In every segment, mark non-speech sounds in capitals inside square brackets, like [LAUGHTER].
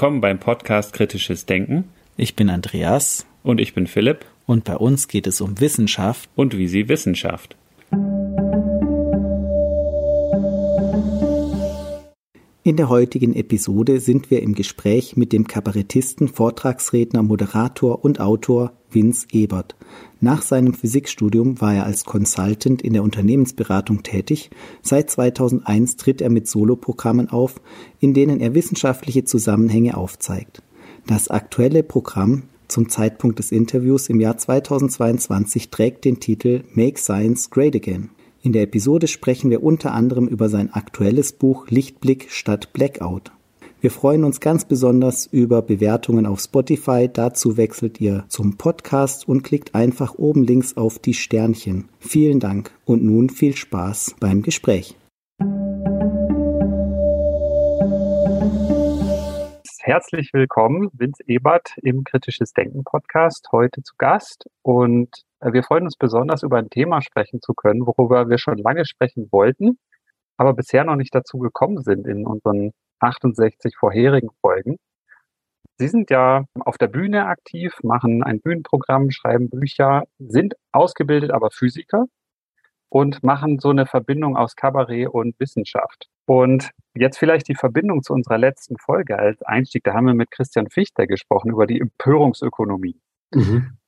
Willkommen beim Podcast Kritisches Denken. Ich bin Andreas. Und ich bin Philipp. Und bei uns geht es um Wissenschaft. Und wie sie Wissenschaft. In der heutigen Episode sind wir im Gespräch mit dem Kabarettisten, Vortragsredner, Moderator und Autor Vince Ebert. Nach seinem Physikstudium war er als Consultant in der Unternehmensberatung tätig. Seit 2001 tritt er mit Soloprogrammen auf, in denen er wissenschaftliche Zusammenhänge aufzeigt. Das aktuelle Programm zum Zeitpunkt des Interviews im Jahr 2022 trägt den Titel Make Science Great Again. In der Episode sprechen wir unter anderem über sein aktuelles Buch Lichtblick statt Blackout. Wir freuen uns ganz besonders über Bewertungen auf Spotify. Dazu wechselt ihr zum Podcast und klickt einfach oben links auf die Sternchen. Vielen Dank und nun viel Spaß beim Gespräch. Herzlich willkommen, Vince Ebert im Kritisches Denken Podcast, heute zu Gast. Und wir freuen uns besonders, über ein Thema sprechen zu können, worüber wir schon lange sprechen wollten, aber bisher noch nicht dazu gekommen sind in unseren 68 vorherigen Folgen. Sie sind ja auf der Bühne aktiv, machen ein Bühnenprogramm, schreiben Bücher, sind ausgebildet, aber Physiker und machen so eine Verbindung aus Kabarett und Wissenschaft. Und jetzt vielleicht die Verbindung zu unserer letzten Folge als Einstieg. Da haben wir mit Christian Fichter gesprochen über die Empörungsökonomie. Mhm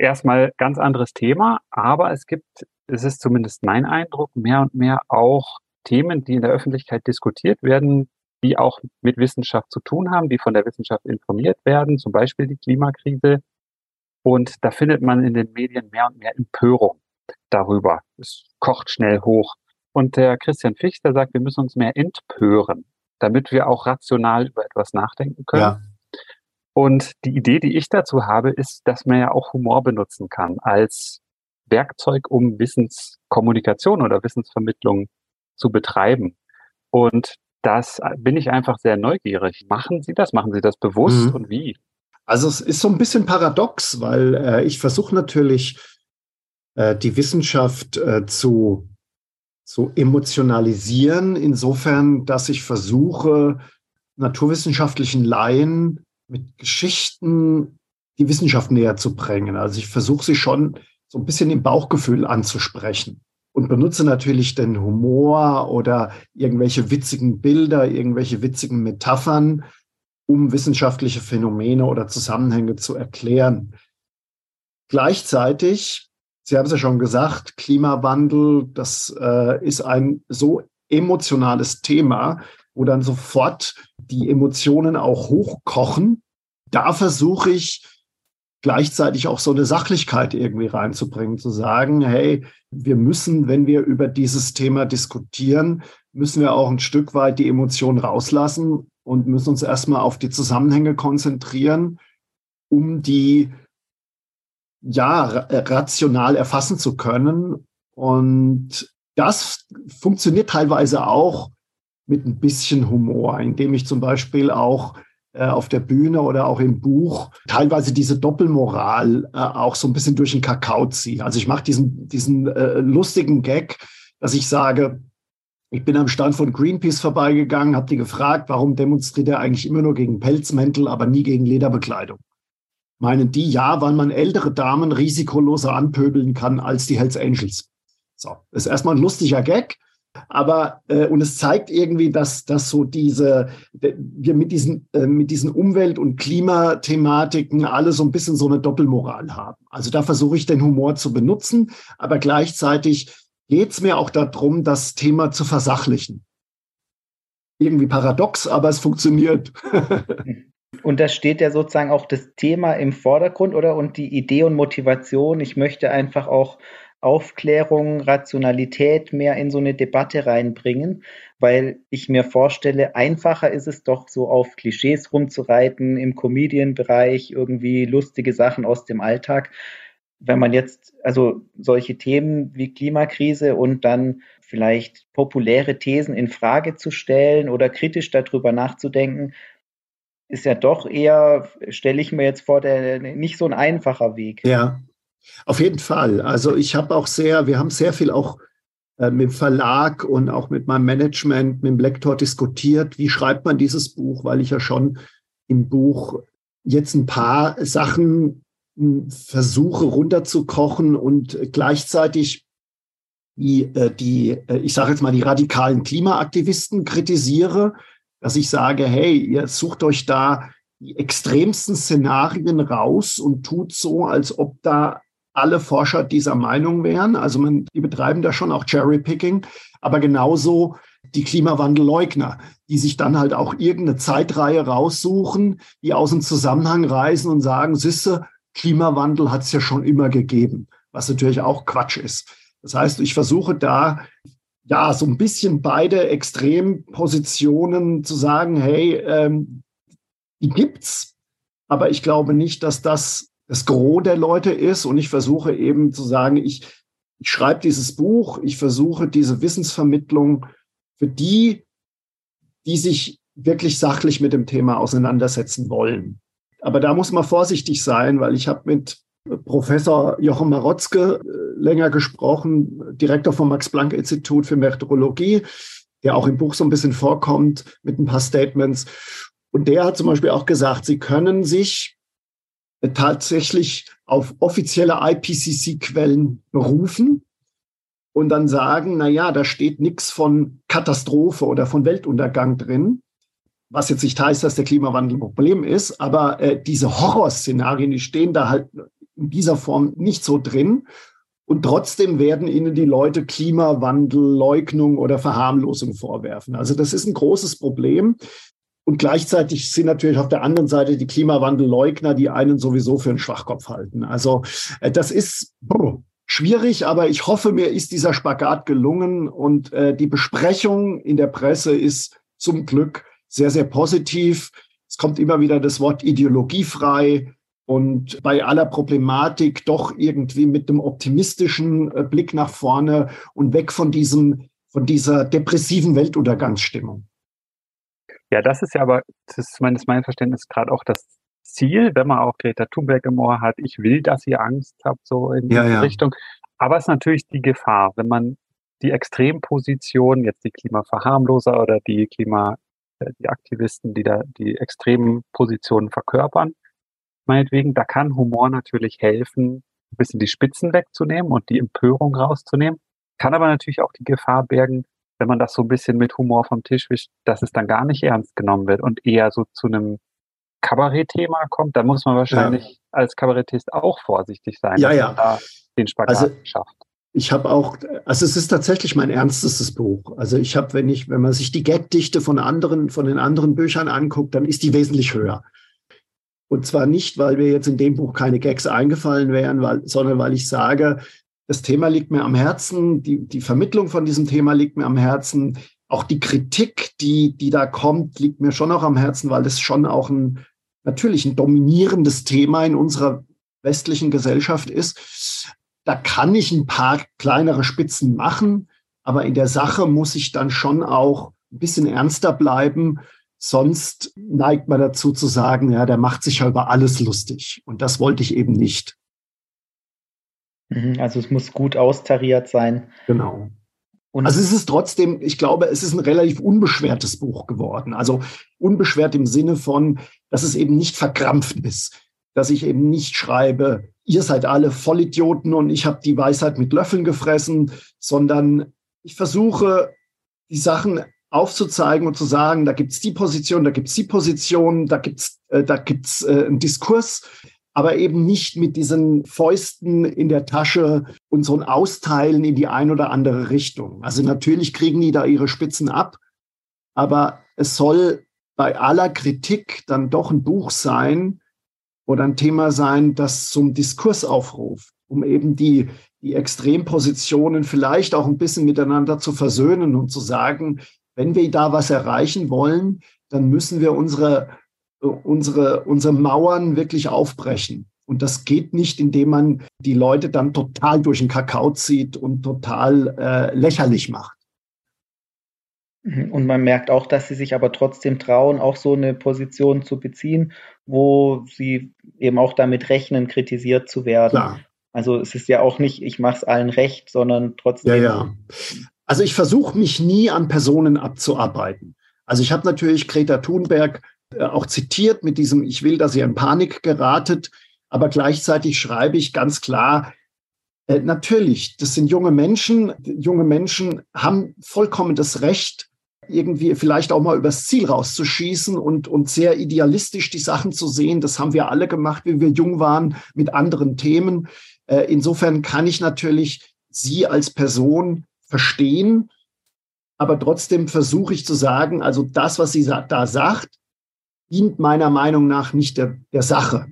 erstmal ganz anderes Thema, aber es gibt, es ist zumindest mein Eindruck, mehr und mehr auch Themen, die in der Öffentlichkeit diskutiert werden, die auch mit Wissenschaft zu tun haben, die von der Wissenschaft informiert werden, zum Beispiel die Klimakrise. Und da findet man in den Medien mehr und mehr Empörung darüber. Es kocht schnell hoch. Und der Christian Fichter sagt, wir müssen uns mehr entpören, damit wir auch rational über etwas nachdenken können. Ja. Und die Idee, die ich dazu habe, ist, dass man ja auch Humor benutzen kann als Werkzeug, um Wissenskommunikation oder Wissensvermittlung zu betreiben. Und das bin ich einfach sehr neugierig. Machen Sie das? Machen Sie das bewusst mhm. und wie? Also es ist so ein bisschen paradox, weil äh, ich versuche natürlich äh, die Wissenschaft äh, zu, zu emotionalisieren, insofern, dass ich versuche, naturwissenschaftlichen Laien mit Geschichten die Wissenschaft näher zu bringen. Also ich versuche sie schon so ein bisschen im Bauchgefühl anzusprechen und benutze natürlich den Humor oder irgendwelche witzigen Bilder, irgendwelche witzigen Metaphern, um wissenschaftliche Phänomene oder Zusammenhänge zu erklären. Gleichzeitig, Sie haben es ja schon gesagt, Klimawandel, das äh, ist ein so emotionales Thema, wo dann sofort die Emotionen auch hochkochen. Da versuche ich gleichzeitig auch so eine Sachlichkeit irgendwie reinzubringen, zu sagen, hey, wir müssen, wenn wir über dieses Thema diskutieren, müssen wir auch ein Stück weit die Emotionen rauslassen und müssen uns erstmal auf die Zusammenhänge konzentrieren, um die ja rational erfassen zu können. Und das funktioniert teilweise auch mit ein bisschen Humor, indem ich zum Beispiel auch äh, auf der Bühne oder auch im Buch teilweise diese Doppelmoral äh, auch so ein bisschen durch den Kakao ziehe. Also ich mache diesen, diesen äh, lustigen Gag, dass ich sage, ich bin am Stand von Greenpeace vorbeigegangen, habe die gefragt, warum demonstriert er eigentlich immer nur gegen Pelzmäntel, aber nie gegen Lederbekleidung? Meinen die, ja, weil man ältere Damen risikoloser anpöbeln kann als die Hells Angels. So, ist erstmal ein lustiger Gag. Aber äh, und es zeigt irgendwie, dass, dass so diese, wir mit diesen, äh, mit diesen Umwelt- und Klimathematiken alle so ein bisschen so eine Doppelmoral haben. Also da versuche ich den Humor zu benutzen, aber gleichzeitig geht es mir auch darum, das Thema zu versachlichen. Irgendwie paradox, aber es funktioniert. [LAUGHS] Und da steht ja sozusagen auch das Thema im Vordergrund, oder? Und die Idee und Motivation. Ich möchte einfach auch Aufklärung, Rationalität mehr in so eine Debatte reinbringen, weil ich mir vorstelle, einfacher ist es doch so auf Klischees rumzureiten im Comedian-Bereich, irgendwie lustige Sachen aus dem Alltag. Wenn man jetzt, also solche Themen wie Klimakrise und dann vielleicht populäre Thesen in Frage zu stellen oder kritisch darüber nachzudenken, ist ja doch eher, stelle ich mir jetzt vor, der nicht so ein einfacher Weg. Ja, auf jeden Fall. Also ich habe auch sehr, wir haben sehr viel auch äh, mit dem Verlag und auch mit meinem Management, mit dem Lektor diskutiert, wie schreibt man dieses Buch, weil ich ja schon im Buch jetzt ein paar Sachen hm, versuche runterzukochen und gleichzeitig die, äh, die äh, ich sage jetzt mal, die radikalen Klimaaktivisten kritisiere, dass ich sage, hey, ihr sucht euch da die extremsten Szenarien raus und tut so, als ob da alle Forscher dieser Meinung wären. Also man, die betreiben da schon auch Cherrypicking, aber genauso die Klimawandelleugner, die sich dann halt auch irgendeine Zeitreihe raussuchen, die aus dem Zusammenhang reisen und sagen, Sisse, Klimawandel hat es ja schon immer gegeben, was natürlich auch Quatsch ist. Das heißt, ich versuche da ja so ein bisschen beide Extrempositionen zu sagen, hey, ähm, die gibt's, aber ich glaube nicht, dass das das Gros der Leute ist. Und ich versuche eben zu sagen, ich, ich schreibe dieses Buch, ich versuche diese Wissensvermittlung für die, die sich wirklich sachlich mit dem Thema auseinandersetzen wollen. Aber da muss man vorsichtig sein, weil ich habe mit Professor Jochen Marotzke äh, länger gesprochen, Direktor vom Max-Planck-Institut für Meteorologie, der auch im Buch so ein bisschen vorkommt mit ein paar Statements. Und der hat zum Beispiel auch gesagt, Sie können sich tatsächlich auf offizielle IPCC-Quellen berufen und dann sagen, na ja, da steht nichts von Katastrophe oder von Weltuntergang drin, was jetzt nicht heißt, dass der Klimawandel ein Problem ist, aber äh, diese Horrorszenarien, die stehen da halt in dieser Form nicht so drin. Und trotzdem werden ihnen die Leute Klimawandel, Leugnung oder Verharmlosung vorwerfen. Also das ist ein großes Problem. Und gleichzeitig sind natürlich auf der anderen Seite die Klimawandelleugner, die einen sowieso für einen Schwachkopf halten. Also äh, das ist brr, schwierig, aber ich hoffe, mir ist dieser Spagat gelungen und äh, die Besprechung in der Presse ist zum Glück sehr, sehr positiv. Es kommt immer wieder das Wort ideologiefrei und bei aller Problematik doch irgendwie mit einem optimistischen äh, Blick nach vorne und weg von diesem, von dieser depressiven Weltuntergangsstimmung. Ja, das ist ja aber, das ist meines mein Verständnis gerade auch das Ziel, wenn man auch Greta Thunberg im Ohr hat. Ich will, dass ihr Angst habt, so in ja, die ja. Richtung. Aber es ist natürlich die Gefahr, wenn man die Extremposition, jetzt die Klimaverharmloser oder die Klima, äh, die Aktivisten, die da die extremen Positionen verkörpern, meinetwegen, da kann Humor natürlich helfen, ein bisschen die Spitzen wegzunehmen und die Empörung rauszunehmen. Kann aber natürlich auch die Gefahr bergen, wenn man das so ein bisschen mit Humor vom Tisch wischt, dass es dann gar nicht ernst genommen wird und eher so zu einem Kabarettthema kommt, dann muss man wahrscheinlich ja. als Kabarettist auch vorsichtig sein, ja, dass ja. man da den Spagat also, schafft. Ich habe auch, also es ist tatsächlich mein ernstes Buch. Also ich habe, wenn ich, wenn man sich die Gagdichte von anderen, von den anderen Büchern anguckt, dann ist die wesentlich höher. Und zwar nicht, weil mir jetzt in dem Buch keine Gags eingefallen wären, weil, sondern weil ich sage, das Thema liegt mir am Herzen, die, die Vermittlung von diesem Thema liegt mir am Herzen. Auch die Kritik, die, die da kommt, liegt mir schon auch am Herzen, weil das schon auch ein, natürlich ein dominierendes Thema in unserer westlichen Gesellschaft ist. Da kann ich ein paar kleinere Spitzen machen, aber in der Sache muss ich dann schon auch ein bisschen ernster bleiben. Sonst neigt man dazu zu sagen, ja, der macht sich ja über alles lustig. Und das wollte ich eben nicht. Mhm, also es muss gut austariert sein. Genau. Und also es ist trotzdem, ich glaube, es ist ein relativ unbeschwertes Buch geworden. Also unbeschwert im Sinne von, dass es eben nicht verkrampft ist. Dass ich eben nicht schreibe, ihr seid alle Vollidioten und ich habe die Weisheit mit Löffeln gefressen, sondern ich versuche, die Sachen aufzuzeigen und zu sagen, da gibt's die Position, da gibt's die Position, da gibt's äh, da gibt's äh, einen Diskurs, aber eben nicht mit diesen Fäusten in der Tasche und so ein Austeilen in die ein oder andere Richtung. Also natürlich kriegen die da ihre Spitzen ab, aber es soll bei aller Kritik dann doch ein Buch sein oder ein Thema sein, das zum Diskurs aufruft, um eben die, die Extrempositionen vielleicht auch ein bisschen miteinander zu versöhnen und zu sagen, wenn wir da was erreichen wollen, dann müssen wir unsere unsere, unsere Mauern wirklich aufbrechen. Und das geht nicht, indem man die Leute dann total durch den Kakao zieht und total äh, lächerlich macht. Mhm. Und man merkt auch, dass sie sich aber trotzdem trauen, auch so eine Position zu beziehen, wo sie eben auch damit rechnen, kritisiert zu werden. Klar. Also es ist ja auch nicht, ich mache es allen recht, sondern trotzdem. Ja, ja. Also ich versuche mich nie an Personen abzuarbeiten. Also ich habe natürlich Greta Thunberg auch zitiert mit diesem, ich will, dass ihr in Panik geratet, aber gleichzeitig schreibe ich ganz klar, äh, natürlich, das sind junge Menschen. Junge Menschen haben vollkommen das Recht, irgendwie vielleicht auch mal übers Ziel rauszuschießen und, und sehr idealistisch die Sachen zu sehen. Das haben wir alle gemacht, wie wir jung waren, mit anderen Themen. Äh, insofern kann ich natürlich Sie als Person verstehen, aber trotzdem versuche ich zu sagen, also das, was sie da sagt, dient meiner Meinung nach nicht der, der Sache.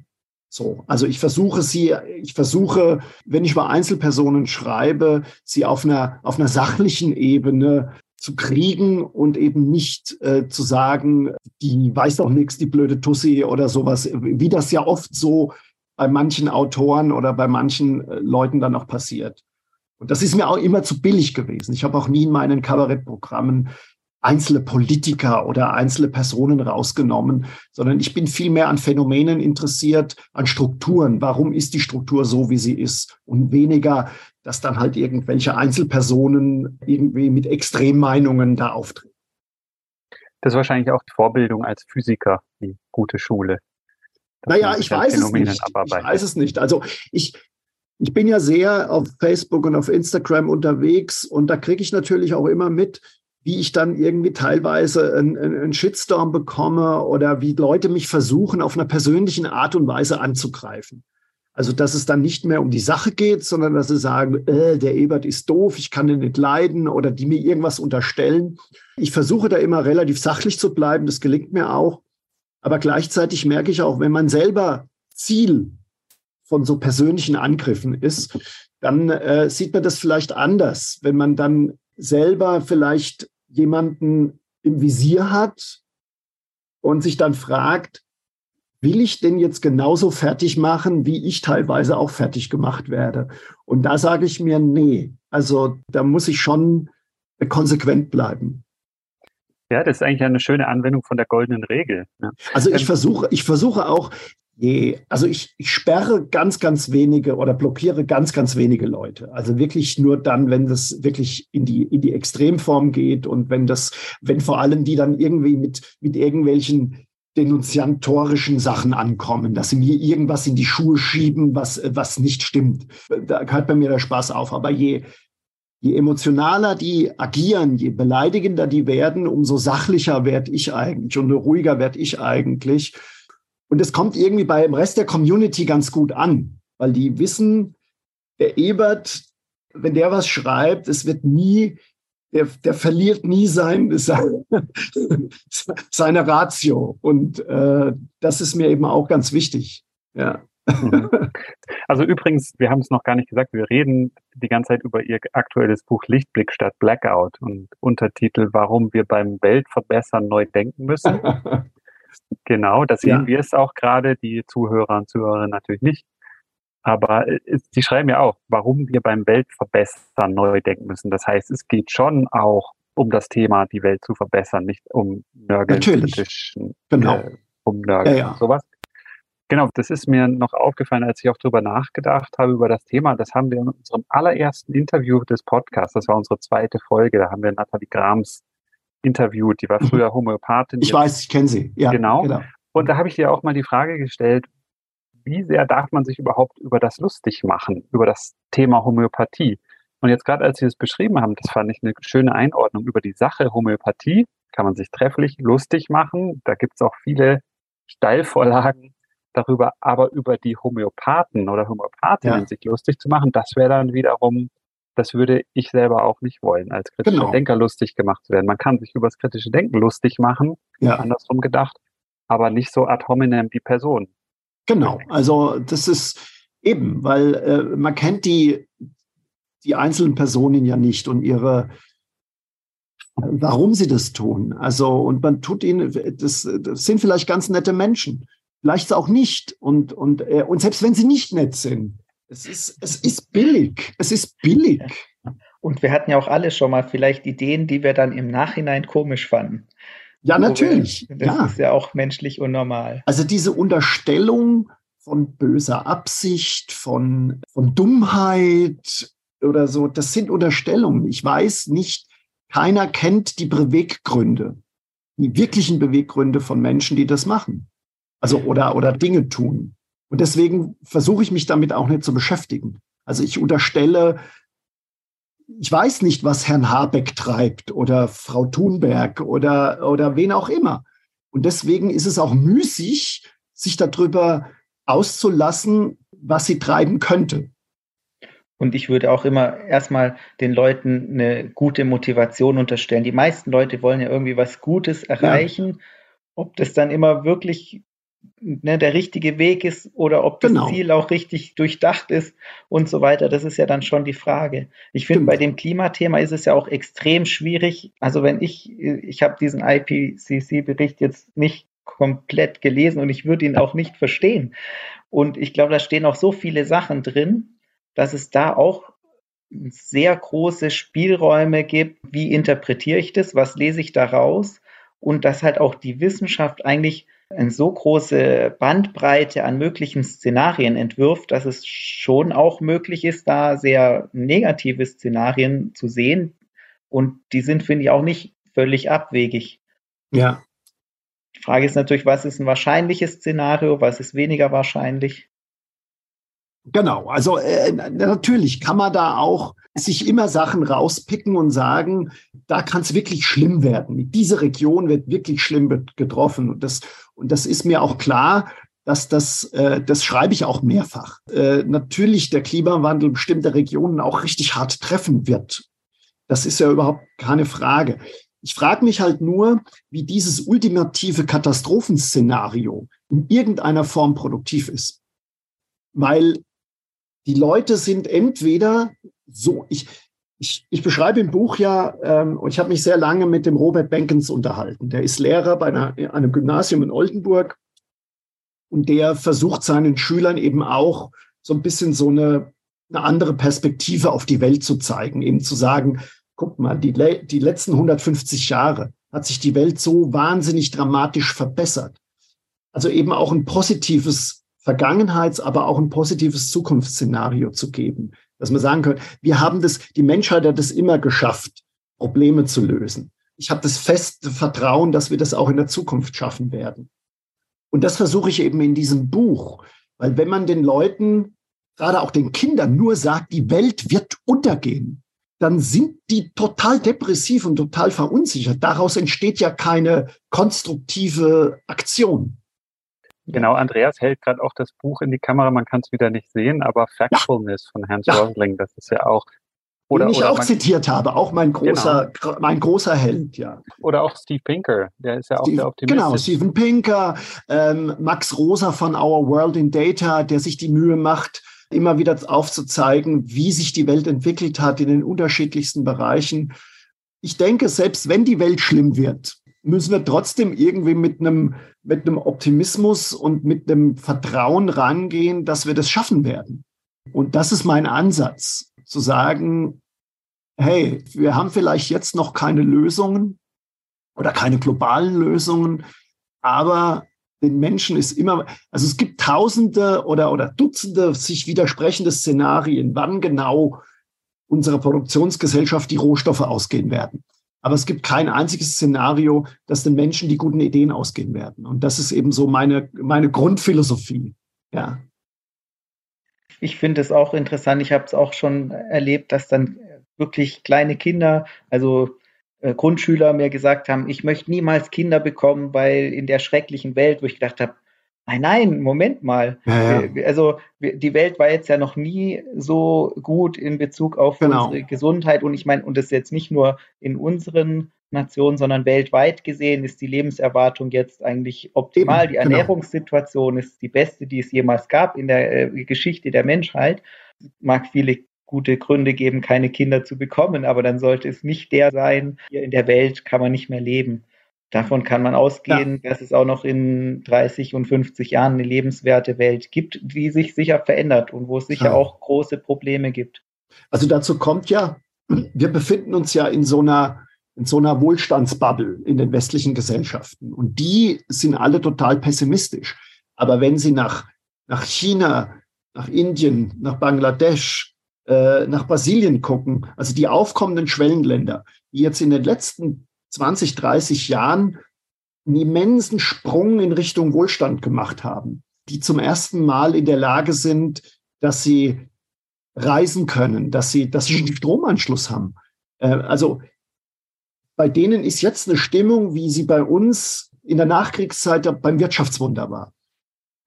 So, also ich versuche sie, ich versuche, wenn ich über Einzelpersonen schreibe, sie auf einer, auf einer sachlichen Ebene zu kriegen und eben nicht äh, zu sagen, die weiß doch nichts, die blöde Tussi oder sowas, wie das ja oft so bei manchen Autoren oder bei manchen äh, Leuten dann auch passiert. Und das ist mir auch immer zu billig gewesen. Ich habe auch nie in meinen Kabarettprogrammen einzelne Politiker oder einzelne Personen rausgenommen, sondern ich bin viel mehr an Phänomenen interessiert, an Strukturen. Warum ist die Struktur so, wie sie ist? Und weniger, dass dann halt irgendwelche Einzelpersonen irgendwie mit Extremmeinungen da auftreten. Das ist wahrscheinlich auch die Vorbildung als Physiker, die gute Schule. Naja, ich weiß es nicht. Ich weiß es nicht. Also ich, ich bin ja sehr auf Facebook und auf Instagram unterwegs und da kriege ich natürlich auch immer mit, wie ich dann irgendwie teilweise einen, einen Shitstorm bekomme oder wie Leute mich versuchen, auf einer persönlichen Art und Weise anzugreifen. Also, dass es dann nicht mehr um die Sache geht, sondern dass sie sagen, äh, der Ebert ist doof, ich kann ihn nicht leiden oder die mir irgendwas unterstellen. Ich versuche da immer relativ sachlich zu bleiben, das gelingt mir auch. Aber gleichzeitig merke ich auch, wenn man selber Ziel von so persönlichen Angriffen ist, dann äh, sieht man das vielleicht anders, wenn man dann selber vielleicht jemanden im Visier hat und sich dann fragt, will ich denn jetzt genauso fertig machen, wie ich teilweise auch fertig gemacht werde? Und da sage ich mir, nee, also da muss ich schon konsequent bleiben. Ja, das ist eigentlich eine schöne Anwendung von der goldenen Regel. Ja. Also ich ähm, versuche, ich versuche auch Je, also ich, ich sperre ganz, ganz wenige oder blockiere ganz, ganz wenige Leute. Also wirklich nur dann, wenn das wirklich in die, in die Extremform geht und wenn das, wenn vor allem die dann irgendwie mit, mit irgendwelchen denunziantorischen Sachen ankommen, dass sie mir irgendwas in die Schuhe schieben, was, was nicht stimmt. Da hört bei mir der Spaß auf. Aber je, je emotionaler die agieren, je beleidigender die werden, umso sachlicher werde ich eigentlich und ruhiger werde ich eigentlich. Und es kommt irgendwie beim Rest der Community ganz gut an, weil die wissen, der Ebert, wenn der was schreibt, es wird nie, der, der verliert nie sein, [LAUGHS] seine Ratio. Und äh, das ist mir eben auch ganz wichtig. Ja. [LAUGHS] Also übrigens, wir haben es noch gar nicht gesagt, wir reden die ganze Zeit über Ihr aktuelles Buch Lichtblick statt Blackout und Untertitel, warum wir beim Weltverbessern neu denken müssen. [LAUGHS] Genau, da sehen ja. wir es auch gerade, die Zuhörer und Zuhörerinnen natürlich nicht. Aber sie schreiben ja auch, warum wir beim Weltverbessern neu denken müssen. Das heißt, es geht schon auch um das Thema, die Welt zu verbessern, nicht um Nörgeln, Natürlich. genau. Äh, um Nörgeln ja, ja. sowas. Genau, das ist mir noch aufgefallen, als ich auch darüber nachgedacht habe, über das Thema. Das haben wir in unserem allerersten Interview des Podcasts, das war unsere zweite Folge, da haben wir Nathalie Grams interviewt. Die war mhm. früher Homöopathin. Ich weiß, ich kenne sie. Ja, genau. genau. Und da habe ich dir auch mal die Frage gestellt, wie sehr darf man sich überhaupt über das lustig machen, über das Thema Homöopathie? Und jetzt gerade als Sie es beschrieben haben, das fand ich eine schöne Einordnung über die Sache Homöopathie, kann man sich trefflich lustig machen. Da gibt es auch viele Steilvorlagen darüber, aber über die Homöopathen oder Homöopathinnen ja. sich lustig zu machen, das wäre dann wiederum das würde ich selber auch nicht wollen, als kritischer genau. Denker lustig gemacht zu werden. Man kann sich über das kritische Denken lustig machen, ja. andersrum gedacht, aber nicht so ad hominem die Person. Genau, also das ist eben, weil äh, man kennt die, die einzelnen Personen ja nicht und ihre, warum sie das tun. Also, und man tut ihnen, das, das sind vielleicht ganz nette Menschen, vielleicht auch nicht. Und, und, äh, und selbst wenn sie nicht nett sind, es ist, es ist billig. Es ist billig. Und wir hatten ja auch alle schon mal vielleicht Ideen, die wir dann im Nachhinein komisch fanden. Ja, natürlich. Wir, das ja. ist ja auch menschlich und normal. Also diese Unterstellung von böser Absicht, von, von Dummheit oder so, das sind Unterstellungen. Ich weiß nicht, keiner kennt die Beweggründe. die wirklichen Beweggründe von Menschen, die das machen. Also oder, oder Dinge tun. Und deswegen versuche ich mich damit auch nicht zu beschäftigen. Also ich unterstelle, ich weiß nicht, was Herrn Habeck treibt oder Frau Thunberg oder, oder wen auch immer. Und deswegen ist es auch müßig, sich darüber auszulassen, was sie treiben könnte. Und ich würde auch immer erstmal den Leuten eine gute Motivation unterstellen. Die meisten Leute wollen ja irgendwie was Gutes erreichen. Ja. Ob das dann immer wirklich ne, der richtige Weg ist oder ob das genau. Ziel auch richtig durchdacht ist und so weiter. Das ist ja dann schon die Frage. Ich finde, bei dem Klimathema ist es ja auch extrem schwierig. Also wenn ich, ich habe diesen IPCC-Bericht jetzt nicht komplett gelesen und ich würde ihn auch nicht verstehen. Und ich glaube, da stehen auch so viele Sachen drin, dass es da auch sehr große Spielräume gibt. Wie interpretiere ich das? Was lese ich daraus? Und dass halt auch die Wissenschaft eigentlich eine so große Bandbreite an möglichen Szenarien entwirft, dass es schon auch möglich ist, da sehr negative Szenarien zu sehen. Und die sind, finde ich, auch nicht völlig abwegig. Ja. Die Frage ist natürlich, was ist ein wahrscheinliches Szenario, was ist weniger wahrscheinlich? Genau, also äh, natürlich kann man da auch sich immer Sachen rauspicken und sagen, da kann es wirklich schlimm werden. Diese Region wird wirklich schlimm getroffen. Und das, und das ist mir auch klar, dass das, äh, das schreibe ich auch mehrfach. Äh, natürlich der Klimawandel bestimmte Regionen auch richtig hart treffen wird. Das ist ja überhaupt keine Frage. Ich frage mich halt nur, wie dieses ultimative Katastrophenszenario in irgendeiner Form produktiv ist. Weil die Leute sind entweder so, ich, ich, ich beschreibe im Buch ja, ähm, und ich habe mich sehr lange mit dem Robert Benkens unterhalten. Der ist Lehrer bei einer, einem Gymnasium in Oldenburg und der versucht seinen Schülern eben auch so ein bisschen so eine, eine andere Perspektive auf die Welt zu zeigen, eben zu sagen, guck mal, die, die letzten 150 Jahre hat sich die Welt so wahnsinnig dramatisch verbessert. Also eben auch ein positives Vergangenheits-, aber auch ein positives Zukunftsszenario zu geben. Dass man sagen kann, wir haben das, die Menschheit hat es immer geschafft, Probleme zu lösen. Ich habe das feste Vertrauen, dass wir das auch in der Zukunft schaffen werden. Und das versuche ich eben in diesem Buch, weil wenn man den Leuten, gerade auch den Kindern, nur sagt, die Welt wird untergehen, dann sind die total depressiv und total verunsichert. Daraus entsteht ja keine konstruktive Aktion. Genau, Andreas hält gerade auch das Buch in die Kamera, man kann es wieder nicht sehen, aber Factfulness ja. von Hans ja. Rosling, das ist ja auch. Oder, Den ich auch zitiert habe, auch mein großer, genau. mein großer Held, ja. Oder auch Steve Pinker, der ist ja auch Steve, der Optimist. Genau, Steven Pinker, ähm, Max Rosa von Our World in Data, der sich die Mühe macht, immer wieder aufzuzeigen, wie sich die Welt entwickelt hat in den unterschiedlichsten Bereichen. Ich denke, selbst wenn die Welt schlimm wird, müssen wir trotzdem irgendwie mit einem, mit einem Optimismus und mit einem Vertrauen rangehen, dass wir das schaffen werden. Und das ist mein Ansatz, zu sagen, hey, wir haben vielleicht jetzt noch keine Lösungen oder keine globalen Lösungen, aber den Menschen ist immer, also es gibt tausende oder, oder Dutzende sich widersprechende Szenarien, wann genau unsere Produktionsgesellschaft die Rohstoffe ausgehen werden. Aber es gibt kein einziges Szenario, dass den Menschen die guten Ideen ausgehen werden. Und das ist eben so meine, meine Grundphilosophie. Ja. Ich finde es auch interessant. Ich habe es auch schon erlebt, dass dann wirklich kleine Kinder, also äh, Grundschüler mir gesagt haben, ich möchte niemals Kinder bekommen, weil in der schrecklichen Welt, wo ich gedacht habe, Nein, nein, Moment mal. Ja, ja. Also die Welt war jetzt ja noch nie so gut in Bezug auf genau. unsere Gesundheit. Und ich meine, und das ist jetzt nicht nur in unseren Nationen, sondern weltweit gesehen ist die Lebenserwartung jetzt eigentlich optimal. Eben, die genau. Ernährungssituation genau. ist die beste, die es jemals gab in der äh, Geschichte der Menschheit. Mag viele gute Gründe geben, keine Kinder zu bekommen, aber dann sollte es nicht der sein, hier in der Welt kann man nicht mehr leben. Davon kann man ausgehen, ja. dass es auch noch in 30 und 50 Jahren eine lebenswerte Welt gibt, die sich sicher verändert und wo es sicher ja. auch große Probleme gibt. Also dazu kommt ja, wir befinden uns ja in so einer, in so einer Wohlstandsbubble in den westlichen Gesellschaften und die sind alle total pessimistisch. Aber wenn Sie nach, nach China, nach Indien, nach Bangladesch, äh, nach Brasilien gucken, also die aufkommenden Schwellenländer, die jetzt in den letzten 20, 30 Jahren einen immensen Sprung in Richtung Wohlstand gemacht haben, die zum ersten Mal in der Lage sind, dass sie reisen können, dass sie, dass sie einen Stromanschluss haben. Äh, also bei denen ist jetzt eine Stimmung, wie sie bei uns in der Nachkriegszeit beim Wirtschaftswunder war.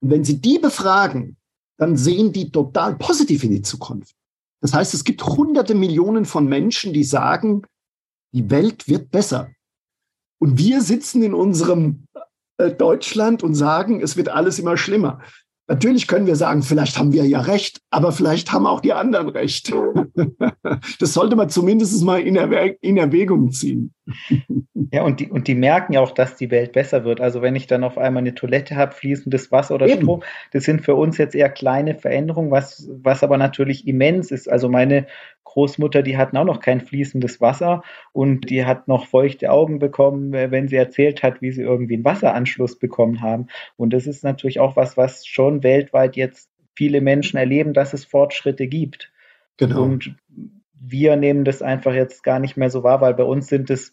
Und wenn Sie die befragen, dann sehen die total positiv in die Zukunft. Das heißt, es gibt hunderte Millionen von Menschen, die sagen, die Welt wird besser. Und wir sitzen in unserem äh, Deutschland und sagen, es wird alles immer schlimmer. Natürlich können wir sagen, vielleicht haben wir ja recht, aber vielleicht haben auch die anderen recht. [LAUGHS] Das sollte man zumindest mal in, Erwäg in Erwägung ziehen. Ja, und die, und die merken ja auch, dass die Welt besser wird. Also wenn ich dann auf einmal eine Toilette habe, fließendes Wasser oder Eben. Strom, das sind für uns jetzt eher kleine Veränderungen, was, was aber natürlich immens ist. Also meine Großmutter, die hatten auch noch kein fließendes Wasser und die hat noch feuchte Augen bekommen, wenn sie erzählt hat, wie sie irgendwie einen Wasseranschluss bekommen haben. Und das ist natürlich auch was, was schon weltweit jetzt viele Menschen erleben, dass es Fortschritte gibt. Genau. Und wir nehmen das einfach jetzt gar nicht mehr so wahr, weil bei uns sind es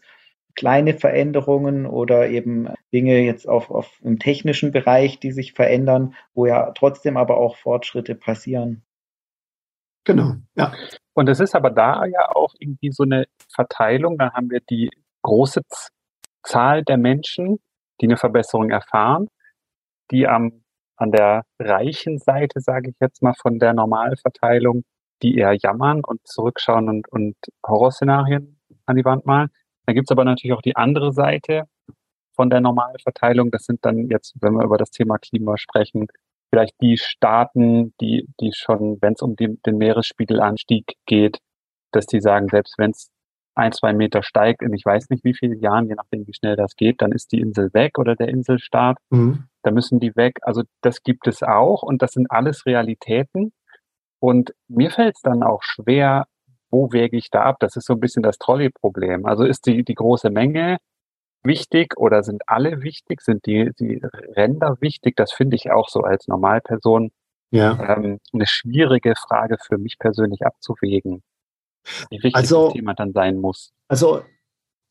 kleine Veränderungen oder eben Dinge jetzt auf, auf im technischen Bereich, die sich verändern, wo ja trotzdem aber auch Fortschritte passieren. Genau, ja. Und es ist aber da ja auch irgendwie so eine Verteilung. Da haben wir die große Zahl der Menschen, die eine Verbesserung erfahren, die am, an der reichen Seite, sage ich jetzt mal, von der Normalverteilung, die eher jammern und zurückschauen und, und Horrorszenarien an die Wand malen. Dann gibt's aber natürlich auch die andere Seite von der Normalverteilung. Das sind dann jetzt, wenn wir über das Thema Klima sprechen, vielleicht die Staaten, die, die schon, wenn es um die, den Meeresspiegelanstieg geht, dass die sagen, selbst wenn es ein, zwei Meter steigt in ich weiß nicht wie vielen Jahren, je nachdem wie schnell das geht, dann ist die Insel weg oder der Inselstaat. Mhm. Da müssen die weg. Also das gibt es auch und das sind alles Realitäten. Und mir fällt es dann auch schwer, wo wäge ich da ab? Das ist so ein bisschen das Trolley-Problem. Also ist die, die große Menge wichtig oder sind alle wichtig? Sind die, die Ränder wichtig? Das finde ich auch so als Normalperson ja. ähm, eine schwierige Frage für mich persönlich abzuwägen, wie wichtig also, das Thema dann sein muss. Also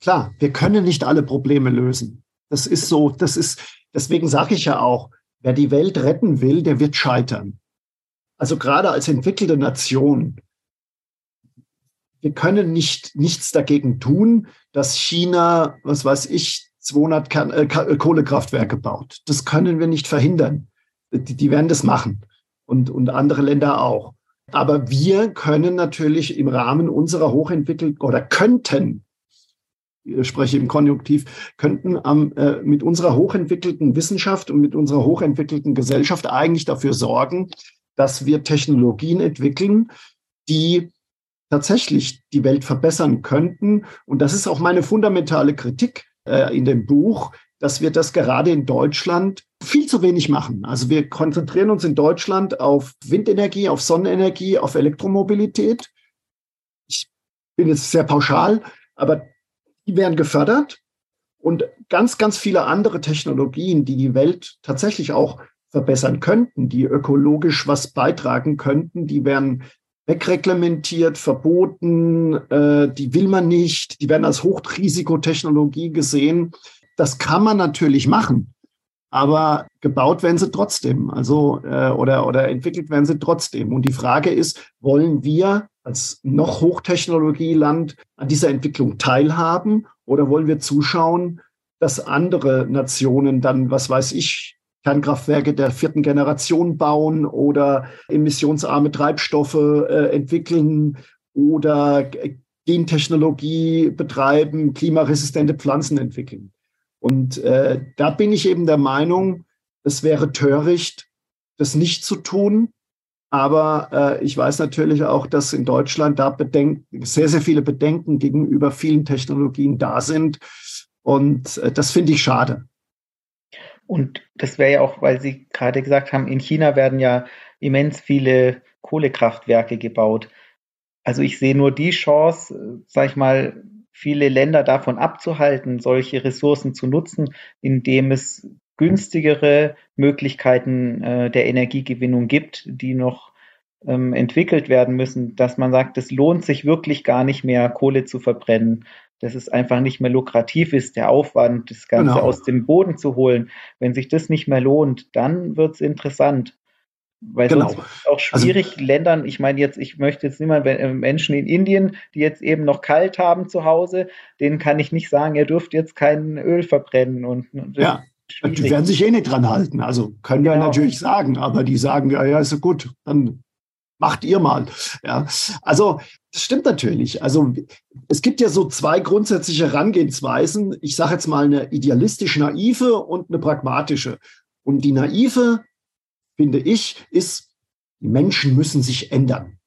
klar, wir können nicht alle Probleme lösen. Das ist so, das ist, deswegen sage ich ja auch, wer die Welt retten will, der wird scheitern. Also gerade als entwickelte Nation wir können nicht, nichts dagegen tun, dass China, was weiß ich, 200 Kern, äh, äh, Kohlekraftwerke baut. Das können wir nicht verhindern. Die, die werden das machen und, und andere Länder auch. Aber wir können natürlich im Rahmen unserer hochentwickelten oder könnten, ich spreche im Konjunktiv, könnten ähm, äh, mit unserer hochentwickelten Wissenschaft und mit unserer hochentwickelten Gesellschaft eigentlich dafür sorgen, dass wir Technologien entwickeln, die tatsächlich die Welt verbessern könnten. Und das ist auch meine fundamentale Kritik äh, in dem Buch, dass wir das gerade in Deutschland viel zu wenig machen. Also wir konzentrieren uns in Deutschland auf Windenergie, auf Sonnenenergie, auf Elektromobilität. Ich bin jetzt sehr pauschal, aber die werden gefördert. Und ganz, ganz viele andere Technologien, die die Welt tatsächlich auch verbessern könnten, die ökologisch was beitragen könnten, die werden wegreglementiert, verboten, äh, die will man nicht, die werden als Hochrisikotechnologie gesehen. Das kann man natürlich machen, aber gebaut werden sie trotzdem, also äh, oder oder entwickelt werden sie trotzdem. Und die Frage ist, wollen wir als noch Hochtechnologieland an dieser Entwicklung teilhaben oder wollen wir zuschauen, dass andere Nationen dann, was weiß ich, Kernkraftwerke der vierten Generation bauen oder emissionsarme Treibstoffe äh, entwickeln oder Gentechnologie betreiben, klimaresistente Pflanzen entwickeln. Und äh, da bin ich eben der Meinung, es wäre töricht, das nicht zu tun. Aber äh, ich weiß natürlich auch, dass in Deutschland da Bedenken, sehr, sehr viele Bedenken gegenüber vielen Technologien da sind. Und äh, das finde ich schade. Und das wäre ja auch, weil Sie gerade gesagt haben, in China werden ja immens viele Kohlekraftwerke gebaut. Also ich sehe nur die Chance, sag ich mal, viele Länder davon abzuhalten, solche Ressourcen zu nutzen, indem es günstigere Möglichkeiten äh, der Energiegewinnung gibt, die noch ähm, entwickelt werden müssen, dass man sagt, es lohnt sich wirklich gar nicht mehr, Kohle zu verbrennen, dass es einfach nicht mehr lukrativ ist, der Aufwand, das Ganze genau. aus dem Boden zu holen. Wenn sich das nicht mehr lohnt, dann wird es interessant. Weil genau. sonst ist es auch also schwierig, also, Ländern, ich meine jetzt, ich möchte jetzt niemand, äh, Menschen in Indien, die jetzt eben noch kalt haben zu Hause, denen kann ich nicht sagen, ihr dürft jetzt kein Öl verbrennen. Und, und ja, die werden sich eh nicht dran halten. Also können wir genau. natürlich sagen, aber die sagen, ja, ja, ist so gut, dann macht ihr mal. Ja, also das stimmt natürlich. Also es gibt ja so zwei grundsätzliche Herangehensweisen. Ich sage jetzt mal eine idealistisch naive und eine pragmatische. Und die naive, finde ich, ist, die Menschen müssen sich ändern.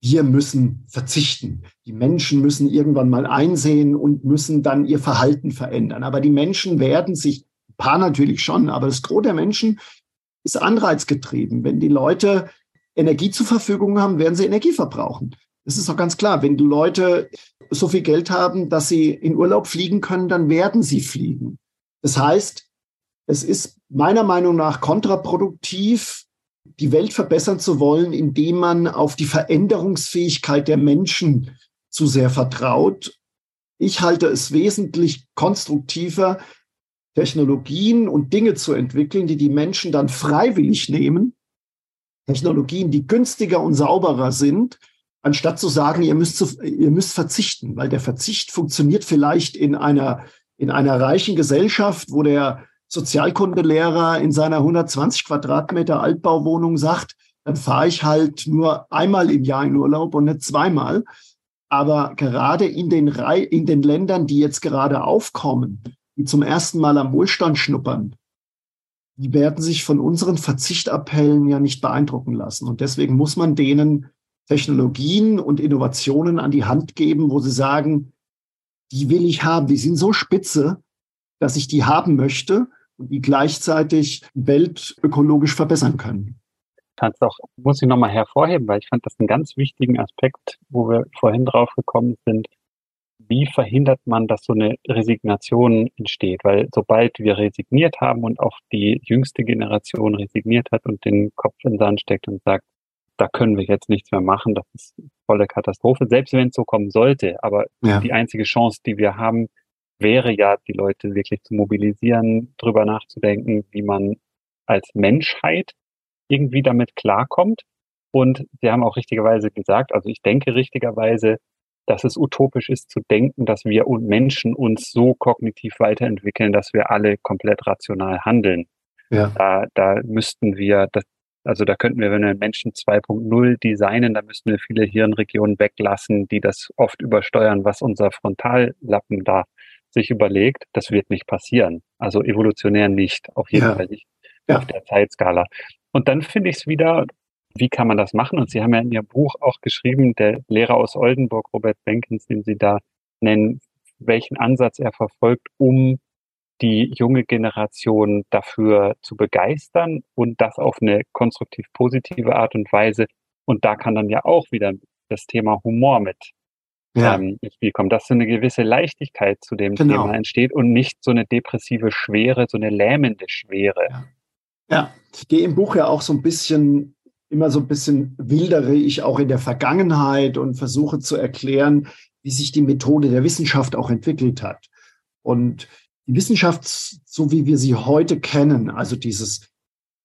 Wir müssen verzichten. Die Menschen müssen irgendwann mal einsehen und müssen dann ihr Verhalten verändern. Aber die Menschen werden sich, ein paar natürlich schon, aber das Gros der Menschen ist anreizgetrieben. Wenn die Leute Energie zur Verfügung haben, werden sie Energie verbrauchen. Das ist doch ganz klar. Wenn die Leute so viel Geld haben, dass sie in Urlaub fliegen können, dann werden sie fliegen. Das heißt, es ist meiner Meinung nach kontraproduktiv, die Welt verbessern zu wollen, indem man auf die Veränderungsfähigkeit der Menschen zu sehr vertraut. Ich halte es wesentlich konstruktiver, Technologien und Dinge zu entwickeln, die die Menschen dann freiwillig nehmen. Technologien, die günstiger und sauberer sind, anstatt zu sagen, ihr müsst, zu, ihr müsst verzichten, weil der Verzicht funktioniert vielleicht in einer, in einer reichen Gesellschaft, wo der Sozialkundelehrer in seiner 120 Quadratmeter Altbauwohnung sagt, dann fahre ich halt nur einmal im Jahr in Urlaub und nicht zweimal. Aber gerade in den, in den Ländern, die jetzt gerade aufkommen, die zum ersten Mal am Wohlstand schnuppern, die werden sich von unseren Verzichtappellen ja nicht beeindrucken lassen. Und deswegen muss man denen Technologien und Innovationen an die Hand geben, wo sie sagen, die will ich haben, die sind so spitze, dass ich die haben möchte und die gleichzeitig die Welt ökologisch verbessern können. Kannst auch, muss ich nochmal hervorheben, weil ich fand das einen ganz wichtigen Aspekt, wo wir vorhin drauf gekommen sind. Wie verhindert man, dass so eine Resignation entsteht? Weil sobald wir resigniert haben und auch die jüngste Generation resigniert hat und den Kopf in den Sand steckt und sagt, da können wir jetzt nichts mehr machen, das ist volle Katastrophe, selbst wenn es so kommen sollte. Aber ja. die einzige Chance, die wir haben, wäre ja, die Leute wirklich zu mobilisieren, drüber nachzudenken, wie man als Menschheit irgendwie damit klarkommt. Und Sie haben auch richtigerweise gesagt, also ich denke richtigerweise, dass es utopisch ist zu denken, dass wir Menschen uns so kognitiv weiterentwickeln, dass wir alle komplett rational handeln. Ja. Da, da müssten wir, das, also da könnten wir, wenn wir Menschen 2.0 designen, da müssten wir viele Hirnregionen weglassen, die das oft übersteuern, was unser Frontallappen da sich überlegt. Das wird nicht passieren. Also evolutionär nicht, auf jeden ja. Fall nicht ja. auf der Zeitskala. Und dann finde ich es wieder, wie kann man das machen? Und Sie haben ja in Ihrem Buch auch geschrieben, der Lehrer aus Oldenburg, Robert Benkens, den Sie da nennen, welchen Ansatz er verfolgt, um die junge Generation dafür zu begeistern und das auf eine konstruktiv positive Art und Weise. Und da kann dann ja auch wieder das Thema Humor mit ja. ähm, ins Spiel kommen, dass so eine gewisse Leichtigkeit zu dem genau. Thema entsteht und nicht so eine depressive Schwere, so eine lähmende Schwere. Ja. ja, ich gehe im Buch ja auch so ein bisschen, immer so ein bisschen wildere ich auch in der Vergangenheit und versuche zu erklären, wie sich die Methode der Wissenschaft auch entwickelt hat. Und die Wissenschaft, so wie wir sie heute kennen, also dieses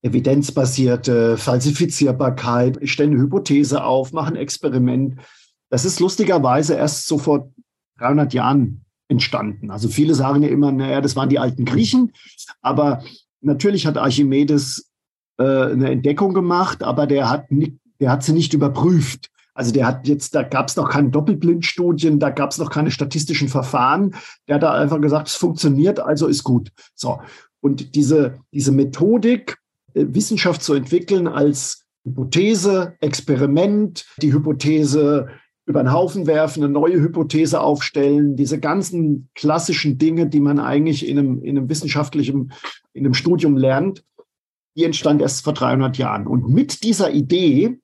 evidenzbasierte Falsifizierbarkeit, ich stelle eine Hypothese auf, mache ein Experiment, das ist lustigerweise erst so vor 300 Jahren entstanden. Also viele sagen ja immer, naja, das waren die alten Griechen, aber natürlich hat Archimedes äh, eine Entdeckung gemacht, aber der hat, nicht, der hat sie nicht überprüft. Also der hat jetzt, da gab es noch keine Doppelblindstudien, da gab es noch keine statistischen Verfahren. Der hat da einfach gesagt, es funktioniert, also ist gut. So. Und diese, diese Methodik, äh, Wissenschaft zu entwickeln als Hypothese, Experiment, die Hypothese über den Haufen werfen, eine neue Hypothese aufstellen, diese ganzen klassischen Dinge, die man eigentlich in einem, in einem wissenschaftlichen, in einem Studium lernt, die entstand erst vor 300 Jahren. Und mit dieser Idee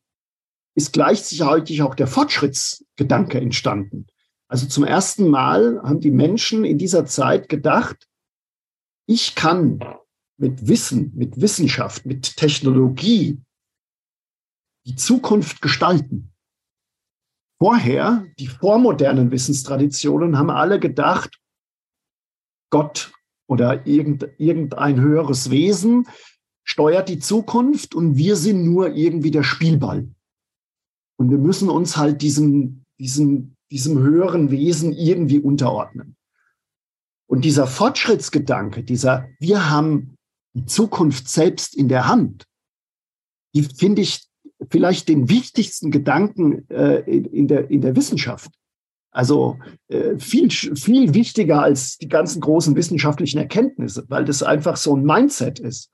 ist gleichzeitig auch der Fortschrittsgedanke entstanden. Also zum ersten Mal haben die Menschen in dieser Zeit gedacht, ich kann mit Wissen, mit Wissenschaft, mit Technologie die Zukunft gestalten. vorher, die vormodernen Wissenstraditionen, haben alle gedacht, Gott oder irgendein höheres Wesen steuert die Zukunft und wir sind nur irgendwie der Spielball. Und wir müssen uns halt diesem, diesem, diesem höheren Wesen irgendwie unterordnen. Und dieser Fortschrittsgedanke, dieser, wir haben die Zukunft selbst in der Hand, die finde ich vielleicht den wichtigsten Gedanken äh, in, der, in der Wissenschaft. Also äh, viel, viel wichtiger als die ganzen großen wissenschaftlichen Erkenntnisse, weil das einfach so ein Mindset ist.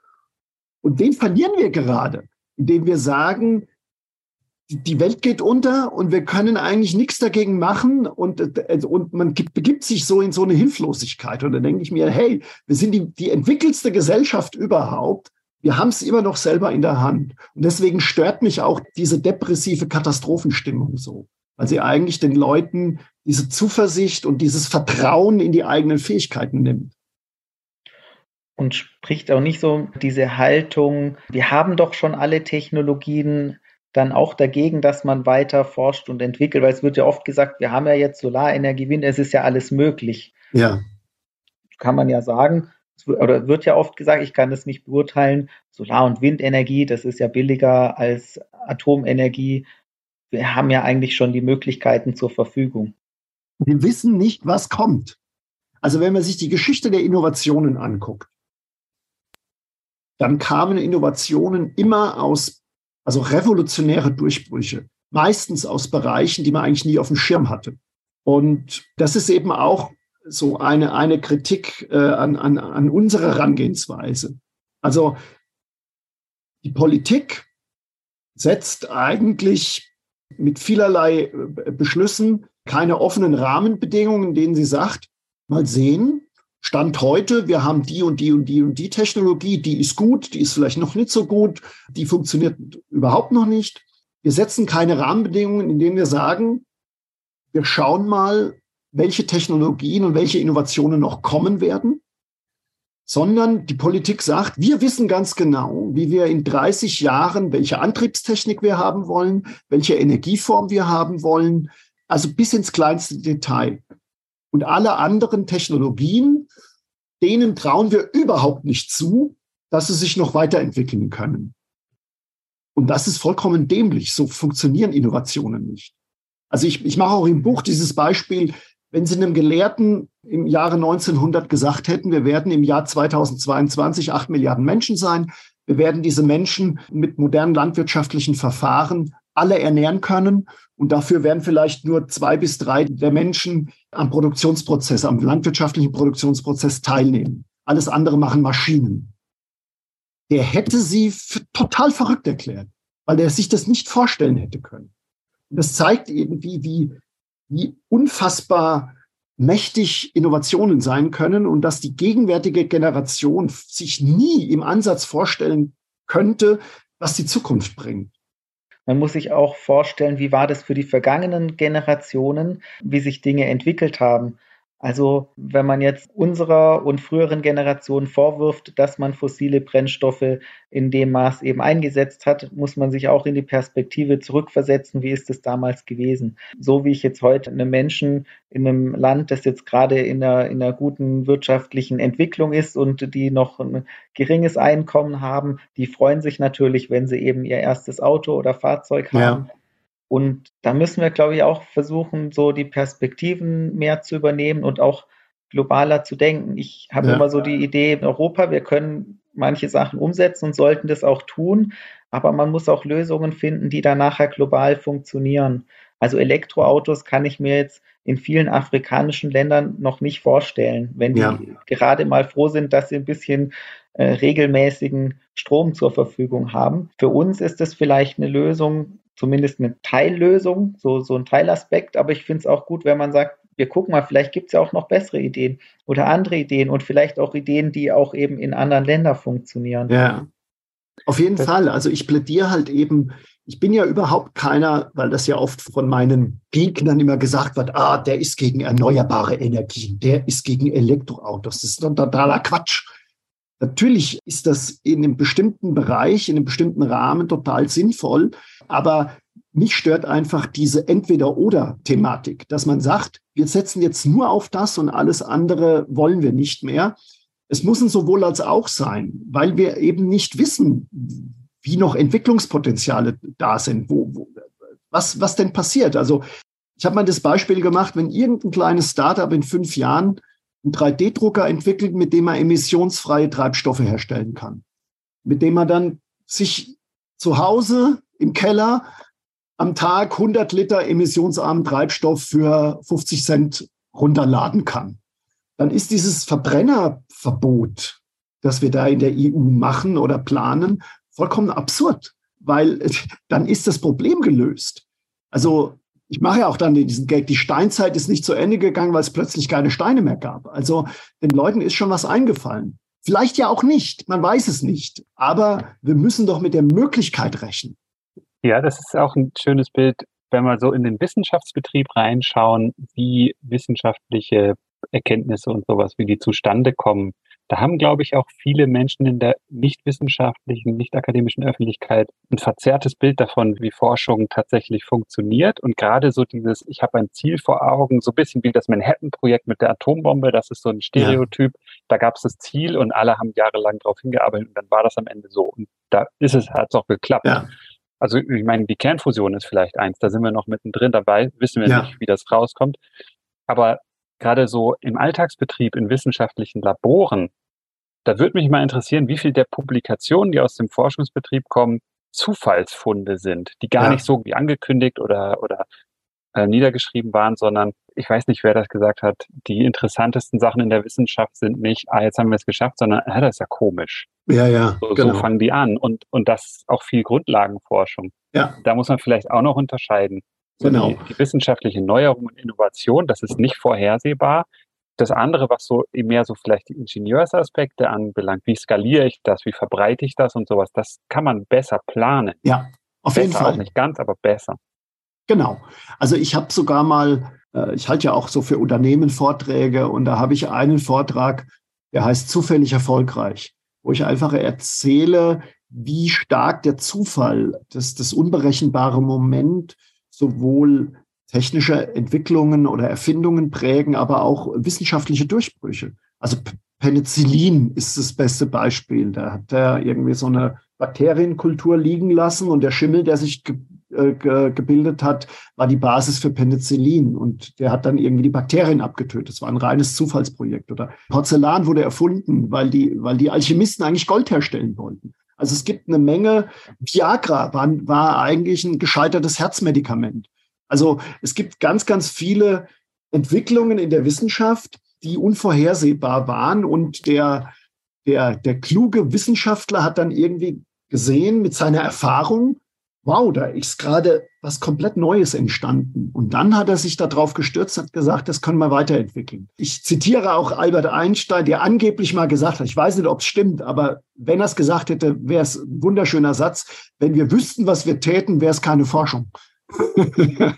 Und den verlieren wir gerade, indem wir sagen, die Welt geht unter und wir können eigentlich nichts dagegen machen und, äh, und man begibt sich so in so eine Hilflosigkeit. Und dann denke ich mir, hey, wir sind die, die entwickelste Gesellschaft überhaupt. Wir haben es immer noch selber in der Hand. Und deswegen stört mich auch diese depressive Katastrophenstimmung so, weil sie eigentlich den Leuten diese Zuversicht und dieses Vertrauen in die eigenen Fähigkeiten nimmt und spricht auch nicht so diese Haltung, wir haben doch schon alle Technologien, dann auch dagegen, dass man weiter forscht und entwickelt, weil es wird ja oft gesagt, wir haben ja jetzt Solarenergie, Wind, es ist ja alles möglich. Ja. Kann man ja sagen, oder wird ja oft gesagt, ich kann das nicht beurteilen, Solar- und Windenergie, das ist ja billiger als Atomenergie. Wir haben ja eigentlich schon die Möglichkeiten zur Verfügung. Wir wissen nicht, was kommt. Also wenn man sich die Geschichte der Innovationen anguckt, dann kamen Innovationen immer aus, also revolutionäre Durchbrüche, meistens aus Bereichen, die man eigentlich nie auf dem Schirm hatte. Und das ist eben auch so eine, eine Kritik äh, an, an, an unsere Herangehensweise. Also die Politik setzt eigentlich mit vielerlei äh, Beschlüssen keine offenen Rahmenbedingungen, in denen sie sagt, mal sehen, Stand heute, wir haben die und die und die und die Technologie, die ist gut, die ist vielleicht noch nicht so gut, die funktioniert überhaupt noch nicht. Wir setzen keine Rahmenbedingungen, in denen wir sagen, wir schauen mal, welche Technologien und welche Innovationen noch kommen werden, sondern die Politik sagt, wir wissen ganz genau, wie wir in 30 Jahren, welche Antriebstechnik wir haben wollen, welche Energieform wir haben wollen, also bis ins kleinste Detail. Und alle anderen Technologien, denen trauen wir überhaupt nicht zu, dass sie sich noch weiterentwickeln können. Und das ist vollkommen dämlich. So funktionieren Innovationen nicht. Also ich, ich mache auch im Buch dieses Beispiel, wenn Sie einem Gelehrten im Jahre 1900 gesagt hätten, wir werden im Jahr 2022 acht Milliarden Menschen sein, wir werden diese Menschen mit modernen landwirtschaftlichen Verfahren alle ernähren können. Und dafür werden vielleicht nur zwei bis drei der Menschen am Produktionsprozess, am landwirtschaftlichen Produktionsprozess teilnehmen. Alles andere machen Maschinen. Der hätte sie total verrückt erklärt, weil er sich das nicht vorstellen hätte können. Und das zeigt irgendwie, wie, wie unfassbar mächtig Innovationen sein können und dass die gegenwärtige Generation sich nie im Ansatz vorstellen könnte, was die Zukunft bringt. Man muss sich auch vorstellen, wie war das für die vergangenen Generationen, wie sich Dinge entwickelt haben. Also wenn man jetzt unserer und früheren Generationen vorwirft, dass man fossile Brennstoffe in dem Maß eben eingesetzt hat, muss man sich auch in die Perspektive zurückversetzen, wie ist es damals gewesen. So wie ich jetzt heute einem Menschen in einem Land, das jetzt gerade in einer, in einer guten wirtschaftlichen Entwicklung ist und die noch ein geringes Einkommen haben, die freuen sich natürlich, wenn sie eben ihr erstes Auto oder Fahrzeug haben. Ja und da müssen wir, glaube ich, auch versuchen, so die Perspektiven mehr zu übernehmen und auch globaler zu denken. Ich habe ja. immer so die Idee, in Europa, wir können manche Sachen umsetzen und sollten das auch tun, aber man muss auch Lösungen finden, die dann nachher global funktionieren. Also Elektroautos kann ich mir jetzt in vielen afrikanischen Ländern noch nicht vorstellen, wenn die ja. gerade mal froh sind, dass sie ein bisschen äh, regelmäßigen Strom zur Verfügung haben. Für uns ist es vielleicht eine Lösung, zumindest eine Teillösung, so, so ein Teilaspekt, aber ich finde es auch gut, wenn man sagt, wir gucken mal, vielleicht gibt es ja auch noch bessere Ideen oder andere Ideen und vielleicht auch Ideen, die auch eben in anderen Ländern funktionieren. Ja, auf jeden das Fall. Also ich plädiere halt eben, ich bin ja überhaupt keiner, weil das ja oft von meinen Gegnern immer gesagt wird, ah, der ist gegen erneuerbare Energien, der ist gegen Elektroautos. Das ist totaler Quatsch. Natürlich ist das in einem bestimmten Bereich, in einem bestimmten Rahmen total sinnvoll, aber mich stört einfach diese Entweder-Oder-Thematik, dass man sagt, wir setzen jetzt nur auf das und alles andere wollen wir nicht mehr. Es muss ein sowohl als auch sein, weil wir eben nicht wissen, wie noch Entwicklungspotenziale da sind, wo, wo, was, was denn passiert. Also ich habe mal das Beispiel gemacht, wenn irgendein kleines Startup in fünf Jahren einen 3D-Drucker entwickelt, mit dem man emissionsfreie Treibstoffe herstellen kann, mit dem man dann sich zu Hause im Keller am Tag 100 Liter emissionsarmen Treibstoff für 50 Cent runterladen kann. Dann ist dieses Verbrennerverbot, das wir da in der EU machen oder planen, vollkommen absurd, weil [LAUGHS] dann ist das Problem gelöst. Also ich mache ja auch dann diesen Gag, die Steinzeit ist nicht zu Ende gegangen, weil es plötzlich keine Steine mehr gab. Also den Leuten ist schon was eingefallen. Vielleicht ja auch nicht, man weiß es nicht. Aber wir müssen doch mit der Möglichkeit rechnen. Ja, das ist auch ein schönes Bild, wenn wir so in den Wissenschaftsbetrieb reinschauen, wie wissenschaftliche Erkenntnisse und sowas, wie die zustande kommen. Da haben, glaube ich, auch viele Menschen in der nicht wissenschaftlichen, nicht akademischen Öffentlichkeit ein verzerrtes Bild davon, wie Forschung tatsächlich funktioniert. Und gerade so dieses, ich habe ein Ziel vor Augen, so ein bisschen wie das Manhattan-Projekt mit der Atombombe, das ist so ein Stereotyp. Ja. Da gab es das Ziel und alle haben jahrelang darauf hingearbeitet und dann war das am Ende so. Und da ist es, hat es auch geklappt. Ja. Also ich meine, die Kernfusion ist vielleicht eins, da sind wir noch mittendrin dabei, wissen wir ja. nicht, wie das rauskommt. Aber gerade so im Alltagsbetrieb in wissenschaftlichen Laboren, da würde mich mal interessieren, wie viel der Publikationen, die aus dem Forschungsbetrieb kommen, Zufallsfunde sind, die gar ja. nicht so wie angekündigt oder, oder äh, niedergeschrieben waren, sondern ich weiß nicht, wer das gesagt hat, die interessantesten Sachen in der Wissenschaft sind nicht, ah, jetzt haben wir es geschafft, sondern, ah, das ist ja komisch. Ja, ja. So, genau. so fangen die an. Und, und das ist auch viel Grundlagenforschung. Ja. Da muss man vielleicht auch noch unterscheiden. So genau. Die, die, wissenschaftliche Neuerung und Innovation, das ist nicht vorhersehbar. Das andere, was so mehr so vielleicht die Ingenieursaspekte anbelangt, wie skaliere ich das, wie verbreite ich das und sowas, das kann man besser planen. Ja, auf besser, jeden Fall. Auch nicht ganz, aber besser. Genau. Also ich habe sogar mal, äh, ich halte ja auch so für Unternehmen Vorträge und da habe ich einen Vortrag, der heißt zufällig erfolgreich, wo ich einfach erzähle, wie stark der Zufall, das, das unberechenbare Moment sowohl technische Entwicklungen oder Erfindungen prägen, aber auch wissenschaftliche Durchbrüche. Also Penicillin ist das beste Beispiel. Da hat er irgendwie so eine Bakterienkultur liegen lassen und der Schimmel, der sich äh, ge gebildet hat, war die Basis für Penicillin und der hat dann irgendwie die Bakterien abgetötet. Das war ein reines Zufallsprojekt. Oder Porzellan wurde erfunden, weil die, weil die Alchemisten eigentlich Gold herstellen wollten. Also es gibt eine Menge, Viagra war, war eigentlich ein gescheitertes Herzmedikament. Also es gibt ganz, ganz viele Entwicklungen in der Wissenschaft, die unvorhersehbar waren und der, der, der kluge Wissenschaftler hat dann irgendwie gesehen mit seiner Erfahrung, wow, da ist gerade was komplett Neues entstanden. Und dann hat er sich darauf gestürzt, hat gesagt, das können wir weiterentwickeln. Ich zitiere auch Albert Einstein, der angeblich mal gesagt hat, ich weiß nicht, ob es stimmt, aber wenn er es gesagt hätte, wäre es ein wunderschöner Satz. Wenn wir wüssten, was wir täten, wäre es keine Forschung. [LAUGHS]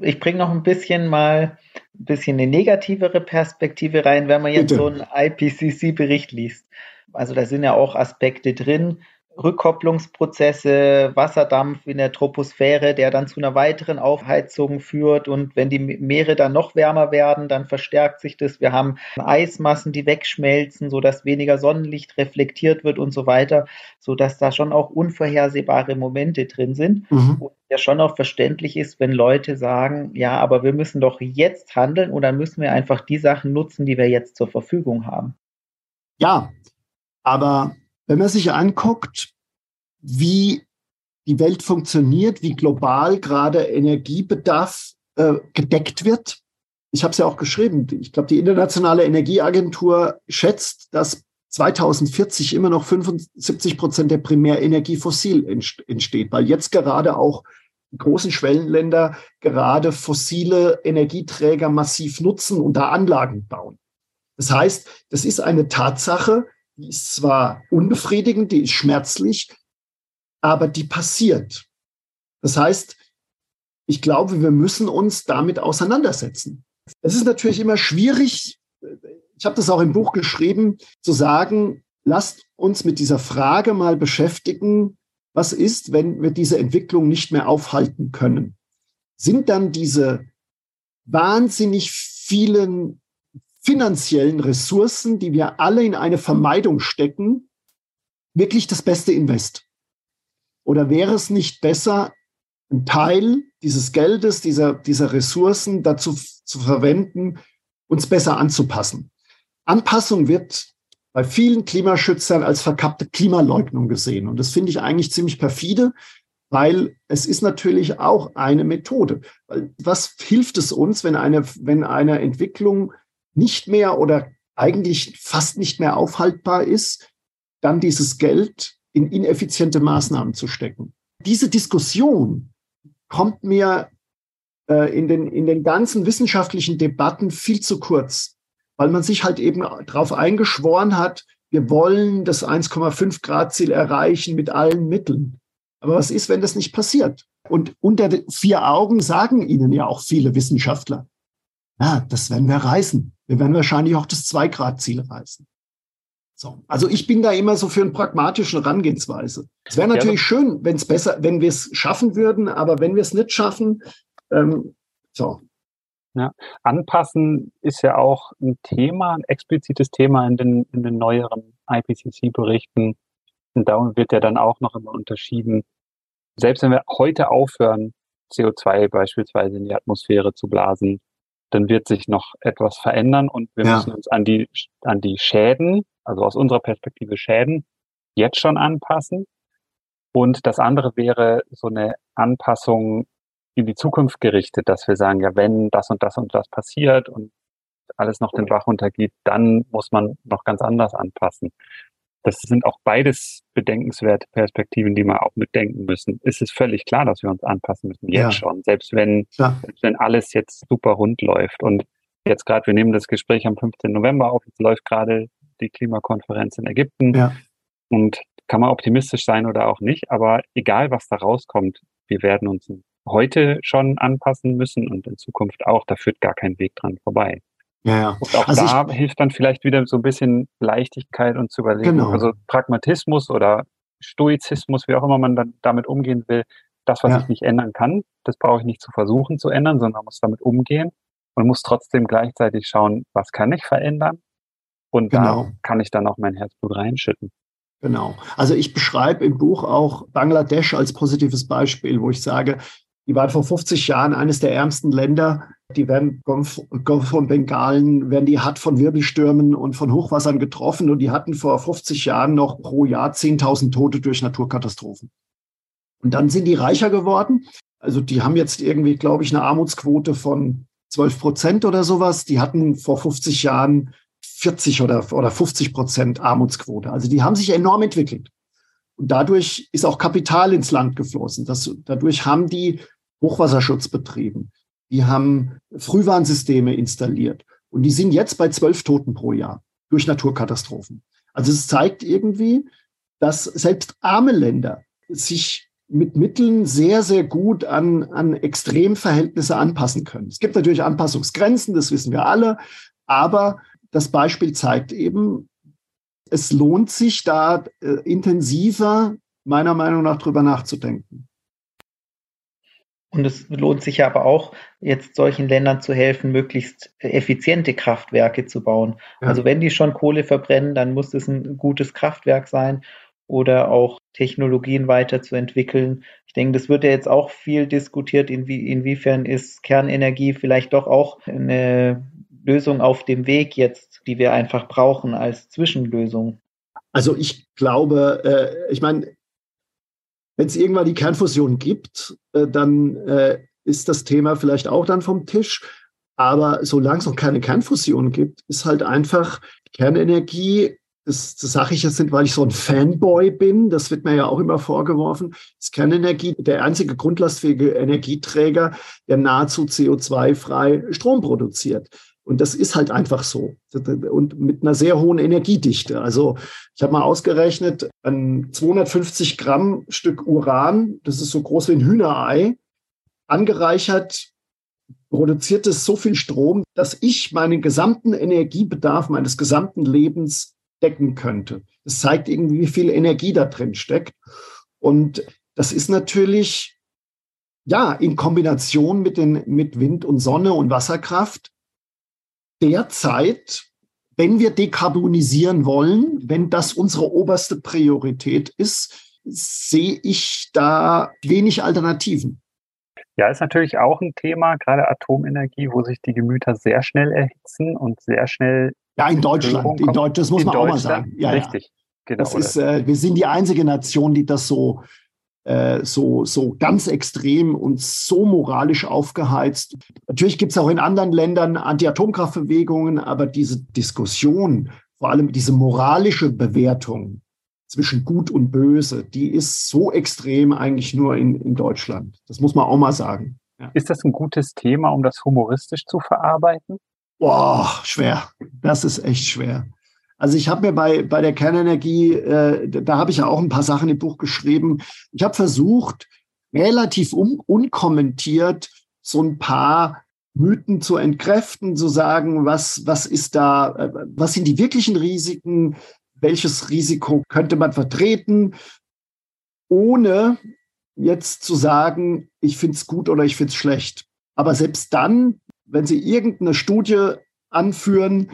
ich bringe noch ein bisschen mal ein bisschen eine negativere Perspektive rein, wenn man jetzt Bitte. so einen IPCC-Bericht liest. Also da sind ja auch Aspekte drin, Rückkopplungsprozesse, Wasserdampf in der Troposphäre, der dann zu einer weiteren Aufheizung führt. Und wenn die Meere dann noch wärmer werden, dann verstärkt sich das. Wir haben Eismassen, die wegschmelzen, sodass weniger Sonnenlicht reflektiert wird und so weiter, sodass da schon auch unvorhersehbare Momente drin sind. Mhm. Und ja schon auch verständlich ist, wenn Leute sagen, ja, aber wir müssen doch jetzt handeln und dann müssen wir einfach die Sachen nutzen, die wir jetzt zur Verfügung haben. Ja, aber wenn man sich anguckt, wie die Welt funktioniert, wie global gerade Energiebedarf äh, gedeckt wird. Ich habe es ja auch geschrieben. Ich glaube, die Internationale Energieagentur schätzt, dass 2040 immer noch 75 Prozent der Primärenergie fossil entsteht, weil jetzt gerade auch die großen Schwellenländer gerade fossile Energieträger massiv nutzen und da Anlagen bauen. Das heißt, das ist eine Tatsache, die ist zwar unbefriedigend, die ist schmerzlich, aber die passiert. Das heißt, ich glaube, wir müssen uns damit auseinandersetzen. Es ist natürlich immer schwierig, ich habe das auch im Buch geschrieben, zu sagen, lasst uns mit dieser Frage mal beschäftigen, was ist, wenn wir diese Entwicklung nicht mehr aufhalten können? Sind dann diese wahnsinnig vielen finanziellen Ressourcen, die wir alle in eine Vermeidung stecken, wirklich das beste Invest? Oder wäre es nicht besser, einen Teil dieses Geldes, dieser, dieser Ressourcen dazu zu verwenden, uns besser anzupassen? Anpassung wird bei vielen Klimaschützern als verkappte Klimaleugnung gesehen. Und das finde ich eigentlich ziemlich perfide, weil es ist natürlich auch eine Methode. Was hilft es uns, wenn eine, wenn eine Entwicklung nicht mehr oder eigentlich fast nicht mehr aufhaltbar ist, dann dieses Geld in ineffiziente Maßnahmen zu stecken? Diese Diskussion kommt mir äh, in, den, in den ganzen wissenschaftlichen Debatten viel zu kurz weil man sich halt eben darauf eingeschworen hat, wir wollen das 1,5 Grad Ziel erreichen mit allen Mitteln. Aber was ist, wenn das nicht passiert? Und unter vier Augen sagen Ihnen ja auch viele Wissenschaftler, ja, das werden wir reißen. Wir werden wahrscheinlich auch das 2 Grad Ziel reißen. So. Also ich bin da immer so für eine pragmatische Herangehensweise. Es wäre natürlich ja, schön, wenn es besser, wenn wir es schaffen würden, aber wenn wir es nicht schaffen, ähm, so, ja. Anpassen ist ja auch ein Thema, ein explizites Thema in den, in den neueren IPCC-Berichten. Und da wird ja dann auch noch immer unterschieden. Selbst wenn wir heute aufhören, CO2 beispielsweise in die Atmosphäre zu blasen, dann wird sich noch etwas verändern und wir ja. müssen uns an die, an die Schäden, also aus unserer Perspektive Schäden, jetzt schon anpassen. Und das andere wäre so eine Anpassung in die Zukunft gerichtet, dass wir sagen, ja, wenn das und das und das passiert und alles noch den Bach runtergeht, dann muss man noch ganz anders anpassen. Das sind auch beides bedenkenswerte Perspektiven, die wir auch mitdenken müssen. Es ist völlig klar, dass wir uns anpassen müssen, jetzt ja. schon, selbst wenn, selbst wenn alles jetzt super rund läuft. Und jetzt gerade, wir nehmen das Gespräch am 15. November auf, jetzt läuft gerade die Klimakonferenz in Ägypten. Ja. Und kann man optimistisch sein oder auch nicht, aber egal, was da rauskommt, wir werden uns heute schon anpassen müssen und in Zukunft auch. Da führt gar kein Weg dran vorbei. Ja, ja. Und auch also da hilft dann vielleicht wieder so ein bisschen Leichtigkeit und zu überlegen, genau. also Pragmatismus oder Stoizismus, wie auch immer man dann damit umgehen will. Das, was ja. ich nicht ändern kann, das brauche ich nicht zu versuchen zu ändern, sondern muss damit umgehen und muss trotzdem gleichzeitig schauen, was kann ich verändern? Und genau. da kann ich dann auch mein Herzblut reinschütten. Genau. Also ich beschreibe im Buch auch Bangladesch als positives Beispiel, wo ich sage, die waren vor 50 Jahren eines der ärmsten Länder. Die werden Golf, von Bengalen, werden die hart von Wirbelstürmen und von Hochwassern getroffen. Und die hatten vor 50 Jahren noch pro Jahr 10.000 Tote durch Naturkatastrophen. Und dann sind die reicher geworden. Also die haben jetzt irgendwie, glaube ich, eine Armutsquote von 12 Prozent oder sowas. Die hatten vor 50 Jahren 40 oder, oder 50 Prozent Armutsquote. Also die haben sich enorm entwickelt. Und dadurch ist auch Kapital ins Land geflossen. Das, dadurch haben die Hochwasserschutz betrieben. Die haben Frühwarnsysteme installiert. Und die sind jetzt bei zwölf Toten pro Jahr durch Naturkatastrophen. Also es zeigt irgendwie, dass selbst arme Länder sich mit Mitteln sehr, sehr gut an, an Extremverhältnisse anpassen können. Es gibt natürlich Anpassungsgrenzen, das wissen wir alle, aber das Beispiel zeigt eben, es lohnt sich da äh, intensiver, meiner Meinung nach, drüber nachzudenken. Und es lohnt sich aber auch, jetzt solchen Ländern zu helfen, möglichst effiziente Kraftwerke zu bauen. Ja. Also wenn die schon Kohle verbrennen, dann muss es ein gutes Kraftwerk sein oder auch Technologien weiterzuentwickeln. Ich denke, das wird ja jetzt auch viel diskutiert, inwie, inwiefern ist Kernenergie vielleicht doch auch eine Lösung auf dem Weg jetzt, die wir einfach brauchen als Zwischenlösung. Also ich glaube, äh, ich meine, wenn es irgendwann die Kernfusion gibt, äh, dann äh, ist das Thema vielleicht auch dann vom Tisch. Aber solange es noch keine Kernfusion gibt, ist halt einfach Kernenergie, das, das sage ich jetzt nicht, weil ich so ein Fanboy bin, das wird mir ja auch immer vorgeworfen, ist Kernenergie der einzige grundlastfähige Energieträger, der nahezu CO2-frei Strom produziert. Und das ist halt einfach so. Und mit einer sehr hohen Energiedichte. Also ich habe mal ausgerechnet, ein 250 Gramm Stück Uran, das ist so groß wie ein Hühnerei, angereichert, produziert es so viel Strom, dass ich meinen gesamten Energiebedarf meines gesamten Lebens decken könnte. Das zeigt irgendwie, wie viel Energie da drin steckt. Und das ist natürlich, ja, in Kombination mit, den, mit Wind und Sonne und Wasserkraft derzeit, wenn wir dekarbonisieren wollen, wenn das unsere oberste Priorität ist, sehe ich da wenig Alternativen. Ja, ist natürlich auch ein Thema, gerade Atomenergie, wo sich die Gemüter sehr schnell erhitzen und sehr schnell. Ja, in Deutschland. In Deutschland, das muss man auch mal sagen. Ja, richtig. Ja. Genau, das ist, äh, wir sind die einzige Nation, die das so, so, so ganz extrem und so moralisch aufgeheizt. Natürlich gibt es auch in anderen Ländern Anti-Atomkraftbewegungen, aber diese Diskussion, vor allem diese moralische Bewertung, zwischen Gut und Böse, die ist so extrem eigentlich nur in, in Deutschland. Das muss man auch mal sagen. Ja. Ist das ein gutes Thema, um das humoristisch zu verarbeiten? Boah, schwer. Das ist echt schwer. Also ich habe mir bei, bei der Kernenergie, äh, da habe ich ja auch ein paar Sachen im Buch geschrieben. Ich habe versucht, relativ un unkommentiert so ein paar Mythen zu entkräften, zu sagen, was, was ist da, äh, was sind die wirklichen Risiken, welches Risiko könnte man vertreten, ohne jetzt zu sagen, ich finde es gut oder ich finde es schlecht. Aber selbst dann, wenn Sie irgendeine Studie anführen,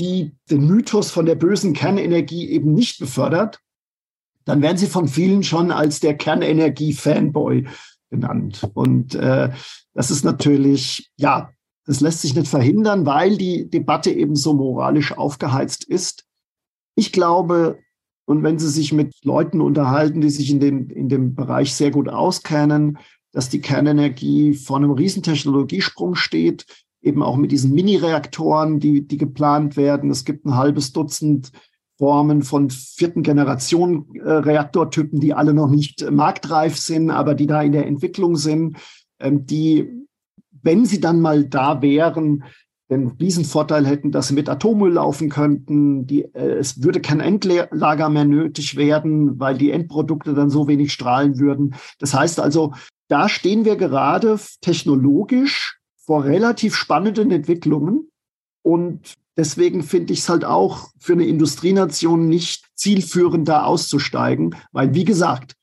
die den Mythos von der bösen Kernenergie eben nicht befördert, dann werden Sie von vielen schon als der Kernenergie-Fanboy genannt. Und äh, das ist natürlich, ja, das lässt sich nicht verhindern, weil die Debatte eben so moralisch aufgeheizt ist. Ich glaube, und wenn Sie sich mit Leuten unterhalten, die sich in, den, in dem Bereich sehr gut auskennen, dass die Kernenergie vor einem Riesentechnologiesprung steht, eben auch mit diesen Mini-Reaktoren, die, die geplant werden. Es gibt ein halbes Dutzend Formen von vierten Generation äh, Reaktortypen, die alle noch nicht marktreif sind, aber die da in der Entwicklung sind, ähm, die, wenn sie dann mal da wären, den Riesenvorteil hätten, dass sie mit Atommüll laufen könnten. Die, äh, es würde kein Endlager mehr nötig werden, weil die Endprodukte dann so wenig strahlen würden. Das heißt also, da stehen wir gerade technologisch vor relativ spannenden Entwicklungen. Und deswegen finde ich es halt auch für eine Industrienation nicht zielführend, da auszusteigen, weil, wie gesagt,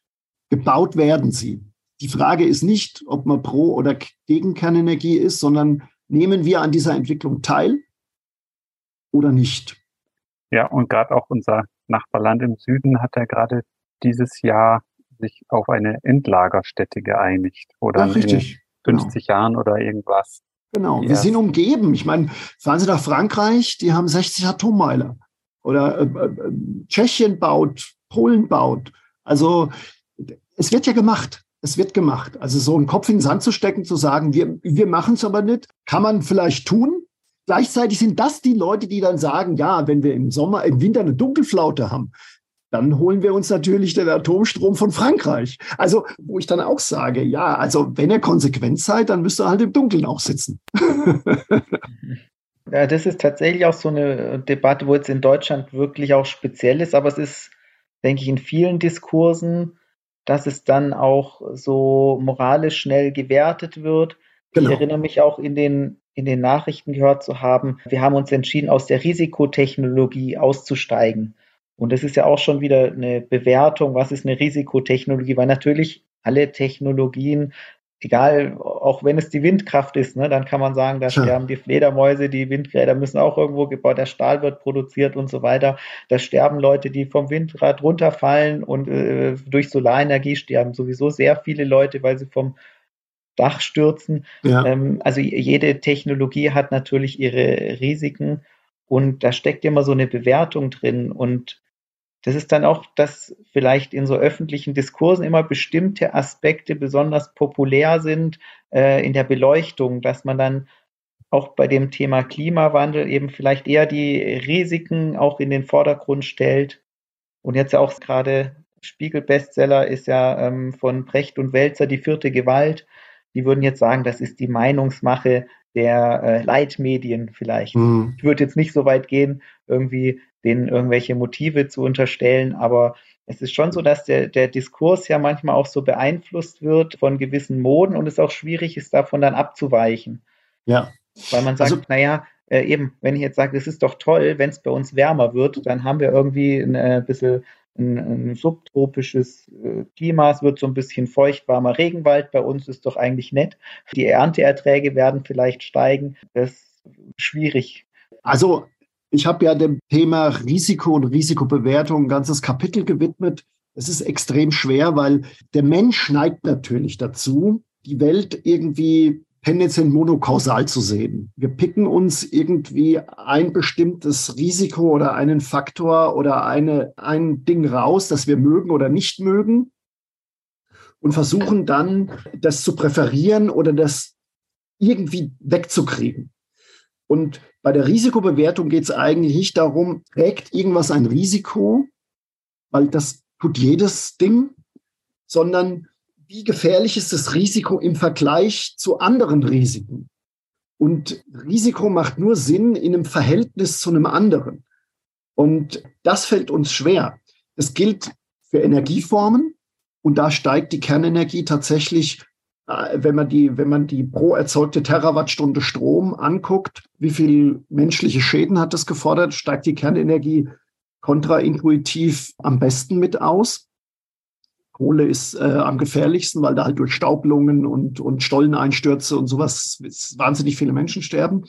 gebaut werden sie. Die Frage ist nicht, ob man pro oder gegen Kernenergie ist, sondern nehmen wir an dieser Entwicklung teil oder nicht? Ja, und gerade auch unser Nachbarland im Süden hat ja gerade dieses Jahr sich auf eine Endlagerstätte geeinigt oder ja, richtig. 50 genau. Jahren oder irgendwas. Genau, wir sind umgeben. Ich meine, fahren Sie nach Frankreich, die haben 60 Atommeiler. Oder äh, äh, Tschechien baut, Polen baut. Also es wird ja gemacht es wird gemacht. Also so einen Kopf in den Sand zu stecken, zu sagen, wir, wir machen es aber nicht, kann man vielleicht tun. Gleichzeitig sind das die Leute, die dann sagen, ja, wenn wir im Sommer, im Winter eine Dunkelflaute haben, dann holen wir uns natürlich den Atomstrom von Frankreich. Also, wo ich dann auch sage, ja, also wenn ihr konsequent seid, dann müsst ihr halt im Dunkeln auch sitzen. [LAUGHS] ja, das ist tatsächlich auch so eine Debatte, wo jetzt in Deutschland wirklich auch speziell ist, aber es ist, denke ich, in vielen Diskursen dass es dann auch so moralisch schnell gewertet wird. Genau. Ich erinnere mich auch in den, in den Nachrichten gehört zu haben, wir haben uns entschieden, aus der Risikotechnologie auszusteigen. Und das ist ja auch schon wieder eine Bewertung, was ist eine Risikotechnologie, weil natürlich alle Technologien egal, auch wenn es die Windkraft ist, ne, dann kann man sagen, da ja. sterben die Fledermäuse, die Windräder müssen auch irgendwo gebaut, der Stahl wird produziert und so weiter. Da sterben Leute, die vom Windrad runterfallen und äh, durch Solarenergie sterben sowieso sehr viele Leute, weil sie vom Dach stürzen. Ja. Ähm, also jede Technologie hat natürlich ihre Risiken und da steckt immer so eine Bewertung drin und das ist dann auch, dass vielleicht in so öffentlichen Diskursen immer bestimmte Aspekte besonders populär sind äh, in der Beleuchtung, dass man dann auch bei dem Thema Klimawandel eben vielleicht eher die Risiken auch in den Vordergrund stellt. Und jetzt auch gerade Spiegel-Bestseller ist ja ähm, von Brecht und Welzer die vierte Gewalt. Die würden jetzt sagen, das ist die Meinungsmache der äh, Leitmedien vielleicht. Mhm. Ich würde jetzt nicht so weit gehen, irgendwie denen irgendwelche Motive zu unterstellen, aber es ist schon so, dass der, der Diskurs ja manchmal auch so beeinflusst wird von gewissen Moden und es auch schwierig ist, davon dann abzuweichen. Ja. Weil man sagt, also, naja, äh, eben, wenn ich jetzt sage, es ist doch toll, wenn es bei uns wärmer wird, dann haben wir irgendwie ein äh, bisschen ein, ein subtropisches äh, Klima, es wird so ein bisschen feucht, warmer Regenwald. Bei uns ist doch eigentlich nett. Die Ernteerträge werden vielleicht steigen. Das ist schwierig. Also ich habe ja dem Thema Risiko und Risikobewertung ein ganzes Kapitel gewidmet. Es ist extrem schwer, weil der Mensch neigt natürlich dazu, die Welt irgendwie tendenziell monokausal zu sehen. Wir picken uns irgendwie ein bestimmtes Risiko oder einen Faktor oder eine, ein Ding raus, das wir mögen oder nicht mögen und versuchen dann, das zu präferieren oder das irgendwie wegzukriegen. Und bei der Risikobewertung geht es eigentlich nicht darum, trägt irgendwas ein Risiko, weil das tut jedes Ding, sondern wie gefährlich ist das Risiko im Vergleich zu anderen Risiken? Und Risiko macht nur Sinn in einem Verhältnis zu einem anderen. Und das fällt uns schwer. Das gilt für Energieformen. Und da steigt die Kernenergie tatsächlich, wenn man die, wenn man die pro erzeugte Terawattstunde Strom anguckt, wie viel menschliche Schäden hat das gefordert, steigt die Kernenergie kontraintuitiv am besten mit aus. Kohle ist äh, am gefährlichsten, weil da halt durch Staublungen und, und Stolleneinstürze und sowas wahnsinnig viele Menschen sterben.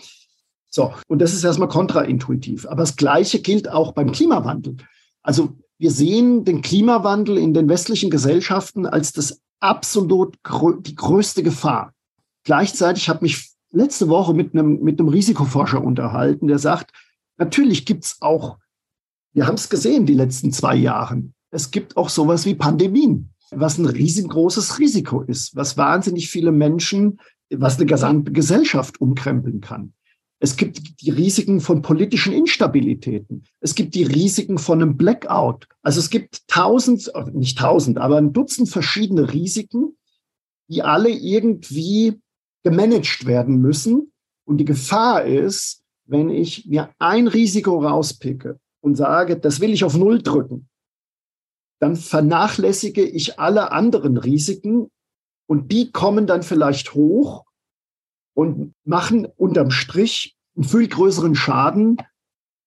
So, und das ist erstmal kontraintuitiv. Aber das Gleiche gilt auch beim Klimawandel. Also wir sehen den Klimawandel in den westlichen Gesellschaften als das absolut die größte Gefahr. Gleichzeitig habe ich mich letzte Woche mit einem, mit einem Risikoforscher unterhalten, der sagt, natürlich gibt es auch, wir haben es gesehen die letzten zwei Jahre, es gibt auch sowas wie Pandemien, was ein riesengroßes Risiko ist, was wahnsinnig viele Menschen, was eine gesamte Gesellschaft umkrempeln kann. Es gibt die Risiken von politischen Instabilitäten. Es gibt die Risiken von einem Blackout. Also es gibt tausend, nicht tausend, aber ein Dutzend verschiedene Risiken, die alle irgendwie gemanagt werden müssen. Und die Gefahr ist, wenn ich mir ein Risiko rauspicke und sage, das will ich auf Null drücken, dann vernachlässige ich alle anderen Risiken und die kommen dann vielleicht hoch und machen unterm Strich einen viel größeren Schaden,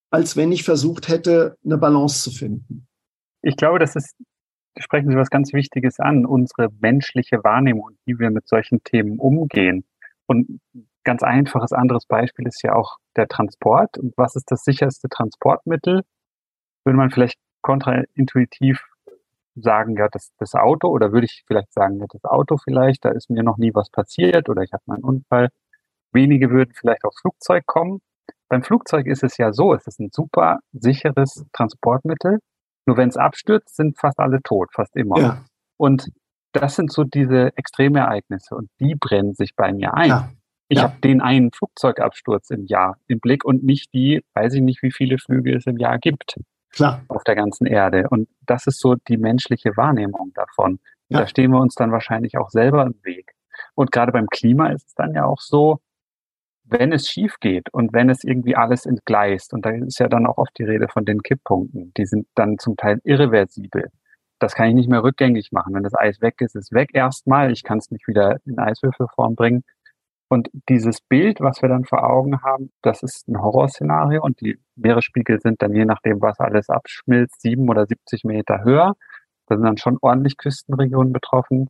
als wenn ich versucht hätte, eine Balance zu finden. Ich glaube, das ist, sprechen Sie was ganz Wichtiges an, unsere menschliche Wahrnehmung, wie wir mit solchen Themen umgehen. Und ganz einfaches anderes Beispiel ist ja auch der Transport. Und was ist das sicherste Transportmittel? Würde man vielleicht kontraintuitiv sagen, ja, das, das Auto oder würde ich vielleicht sagen, ja, das Auto vielleicht, da ist mir noch nie was passiert oder ich habe mal einen Unfall. Wenige würden vielleicht aufs Flugzeug kommen. Beim Flugzeug ist es ja so, es ist ein super sicheres Transportmittel. Nur wenn es abstürzt, sind fast alle tot, fast immer. Ja. Und das sind so diese Extremereignisse und die brennen sich bei mir ein. Ja. Ich ja. habe den einen Flugzeugabsturz im Jahr im Blick und nicht die, weiß ich nicht, wie viele Flüge es im Jahr gibt. Klar. auf der ganzen Erde. Und das ist so die menschliche Wahrnehmung davon. Ja. Da stehen wir uns dann wahrscheinlich auch selber im Weg. Und gerade beim Klima ist es dann ja auch so, wenn es schief geht und wenn es irgendwie alles entgleist, und da ist ja dann auch oft die Rede von den Kipppunkten, die sind dann zum Teil irreversibel. Das kann ich nicht mehr rückgängig machen. Wenn das Eis weg ist, ist weg erstmal. Ich kann es nicht wieder in Eiswürfelform bringen. Und dieses Bild, was wir dann vor Augen haben, das ist ein Horrorszenario und die Meeresspiegel sind dann je nachdem, was alles abschmilzt, sieben oder 70 Meter höher. Da sind dann schon ordentlich Küstenregionen betroffen.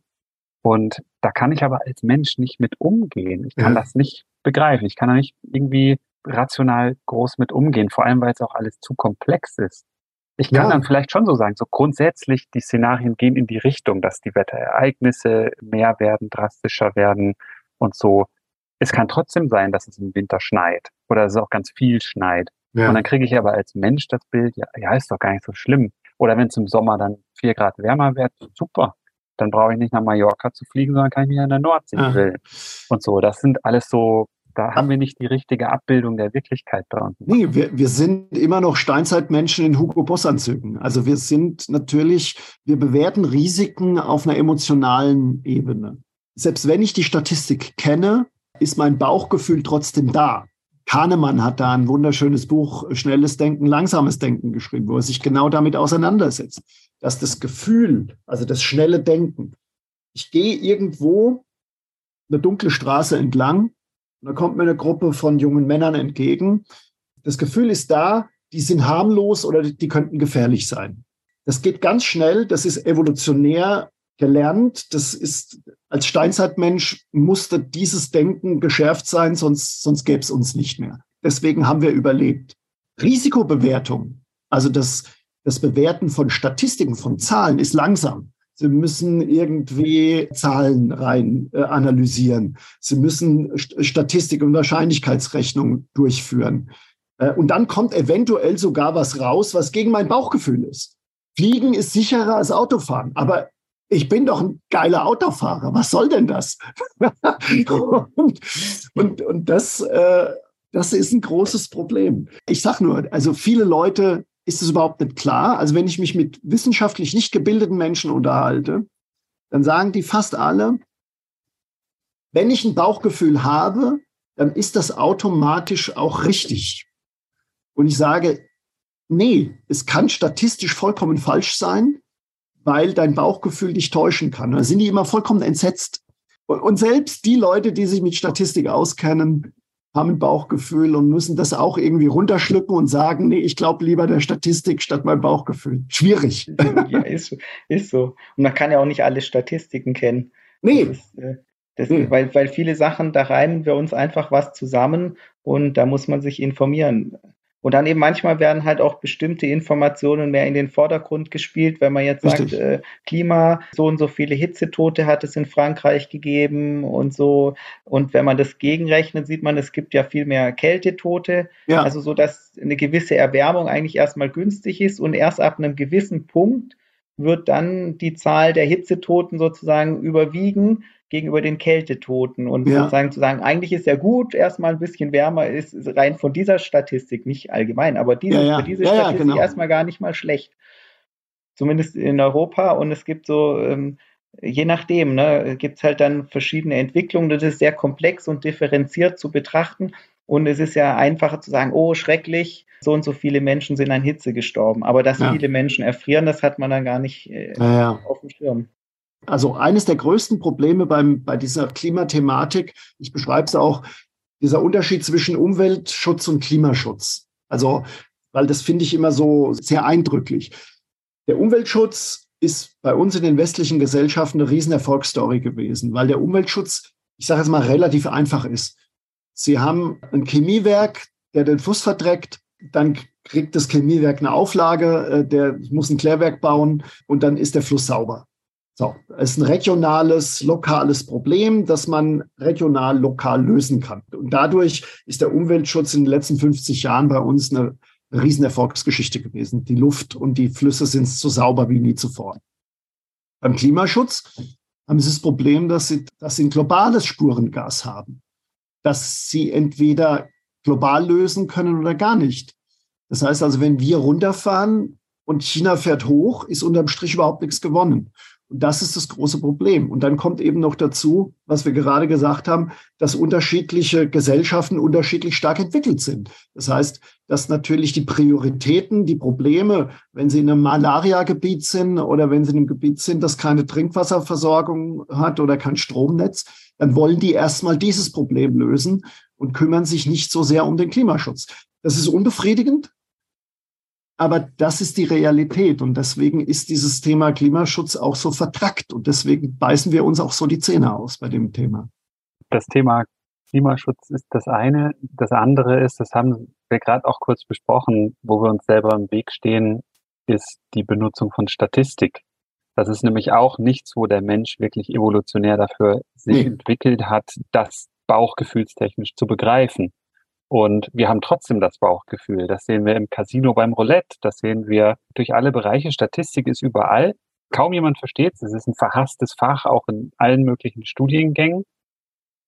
Und da kann ich aber als Mensch nicht mit umgehen. Ich kann ja. das nicht begreifen. Ich kann da nicht irgendwie rational groß mit umgehen, vor allem weil es auch alles zu komplex ist. Ich kann ja. dann vielleicht schon so sagen, so grundsätzlich die Szenarien gehen in die Richtung, dass die Wetterereignisse mehr werden, drastischer werden und so. Es kann trotzdem sein, dass es im Winter schneit oder dass es auch ganz viel schneit. Ja. Und dann kriege ich aber als Mensch das Bild, ja, ja, ist doch gar nicht so schlimm. Oder wenn es im Sommer dann vier Grad wärmer wird, super. Dann brauche ich nicht nach Mallorca zu fliegen, sondern kann ich mich an der Nordsee ah. grillen. Und so, das sind alles so, da haben wir nicht die richtige Abbildung der Wirklichkeit bei uns. Nee, wir, wir sind immer noch Steinzeitmenschen in Hugo Boss-Anzügen. Also wir sind natürlich, wir bewerten Risiken auf einer emotionalen Ebene. Selbst wenn ich die Statistik kenne, ist mein Bauchgefühl trotzdem da. Kahnemann hat da ein wunderschönes Buch Schnelles Denken, Langsames Denken geschrieben, wo er sich genau damit auseinandersetzt, dass das Gefühl, also das schnelle Denken, ich gehe irgendwo eine dunkle Straße entlang und da kommt mir eine Gruppe von jungen Männern entgegen. Das Gefühl ist da, die sind harmlos oder die könnten gefährlich sein. Das geht ganz schnell, das ist evolutionär gelernt. Das ist, als Steinzeitmensch musste dieses Denken geschärft sein, sonst, sonst gäbe es uns nicht mehr. Deswegen haben wir überlebt. Risikobewertung, also das, das Bewerten von Statistiken, von Zahlen ist langsam. Sie müssen irgendwie Zahlen rein äh, analysieren. Sie müssen Statistik und Wahrscheinlichkeitsrechnung durchführen. Äh, und dann kommt eventuell sogar was raus, was gegen mein Bauchgefühl ist. Fliegen ist sicherer als Autofahren, aber ich bin doch ein geiler Autofahrer. Was soll denn das? [LAUGHS] und, und, und das, äh, das ist ein großes Problem. Ich sage nur, also viele Leute ist es überhaupt nicht klar. Also wenn ich mich mit wissenschaftlich nicht gebildeten Menschen unterhalte, dann sagen die fast alle, wenn ich ein Bauchgefühl habe, dann ist das automatisch auch richtig. Und ich sage, nee, es kann statistisch vollkommen falsch sein, weil dein Bauchgefühl dich täuschen kann. Da sind die immer vollkommen entsetzt. Und selbst die Leute, die sich mit Statistik auskennen, haben ein Bauchgefühl und müssen das auch irgendwie runterschlucken und sagen, nee, ich glaube lieber der Statistik statt mein Bauchgefühl. Schwierig. Ja, ist, ist so. Und man kann ja auch nicht alle Statistiken kennen. Nee. Das ist, äh, das, nee. Weil, weil viele Sachen, da reimen wir uns einfach was zusammen und da muss man sich informieren. Und dann eben manchmal werden halt auch bestimmte Informationen mehr in den Vordergrund gespielt, wenn man jetzt Richtig. sagt, äh, Klima, so und so viele Hitzetote hat es in Frankreich gegeben und so. Und wenn man das gegenrechnet, sieht man, es gibt ja viel mehr Kältetote. Ja. Also so, dass eine gewisse Erwärmung eigentlich erstmal günstig ist und erst ab einem gewissen Punkt wird dann die Zahl der Hitzetoten sozusagen überwiegen gegenüber den Kältetoten und ja. sozusagen zu sagen, eigentlich ist ja gut, erstmal ein bisschen wärmer ist, ist rein von dieser Statistik, nicht allgemein, aber diese, ja, ja. diese Statistik genau. erstmal gar nicht mal schlecht. Zumindest in Europa und es gibt so, ähm, je nachdem, ne, gibt es halt dann verschiedene Entwicklungen. Das ist sehr komplex und differenziert zu betrachten. Und es ist ja einfacher zu sagen, oh, schrecklich, so und so viele Menschen sind an Hitze gestorben. Aber dass ja. viele Menschen erfrieren, das hat man dann gar nicht äh, ja, auf dem Schirm. Also eines der größten Probleme beim, bei dieser Klimathematik, ich beschreibe es auch, dieser Unterschied zwischen Umweltschutz und Klimaschutz. Also, weil das finde ich immer so sehr eindrücklich. Der Umweltschutz ist bei uns in den westlichen Gesellschaften eine Riesenerfolgsstory gewesen, weil der Umweltschutz, ich sage jetzt mal, relativ einfach ist. Sie haben ein Chemiewerk, der den Fluss verdreckt, dann kriegt das Chemiewerk eine Auflage, äh, der muss ein Klärwerk bauen und dann ist der Fluss sauber. So, es ist ein regionales, lokales Problem, das man regional, lokal lösen kann. Und dadurch ist der Umweltschutz in den letzten 50 Jahren bei uns eine Riesenerfolgsgeschichte gewesen. Die Luft und die Flüsse sind so sauber wie nie zuvor. Beim Klimaschutz haben sie das Problem, dass sie, dass sie ein globales Spurengas haben, dass sie entweder global lösen können oder gar nicht. Das heißt also, wenn wir runterfahren und China fährt hoch, ist unterm Strich überhaupt nichts gewonnen. Und das ist das große Problem. Und dann kommt eben noch dazu, was wir gerade gesagt haben, dass unterschiedliche Gesellschaften unterschiedlich stark entwickelt sind. Das heißt, dass natürlich die Prioritäten, die Probleme, wenn sie in einem Malaria-Gebiet sind oder wenn sie in einem Gebiet sind, das keine Trinkwasserversorgung hat oder kein Stromnetz, dann wollen die erstmal dieses Problem lösen und kümmern sich nicht so sehr um den Klimaschutz. Das ist unbefriedigend, aber das ist die Realität und deswegen ist dieses Thema Klimaschutz auch so vertrackt und deswegen beißen wir uns auch so die Zähne aus bei dem Thema. Das Thema Klimaschutz ist das eine. Das andere ist, das haben wir gerade auch kurz besprochen, wo wir uns selber im Weg stehen, ist die Benutzung von Statistik. Das ist nämlich auch nichts, wo der Mensch wirklich evolutionär dafür sich nee. entwickelt hat, das bauchgefühlstechnisch zu begreifen. Und wir haben trotzdem das Bauchgefühl. Das sehen wir im Casino beim Roulette. Das sehen wir durch alle Bereiche. Statistik ist überall. Kaum jemand versteht es. Es ist ein verhasstes Fach, auch in allen möglichen Studiengängen,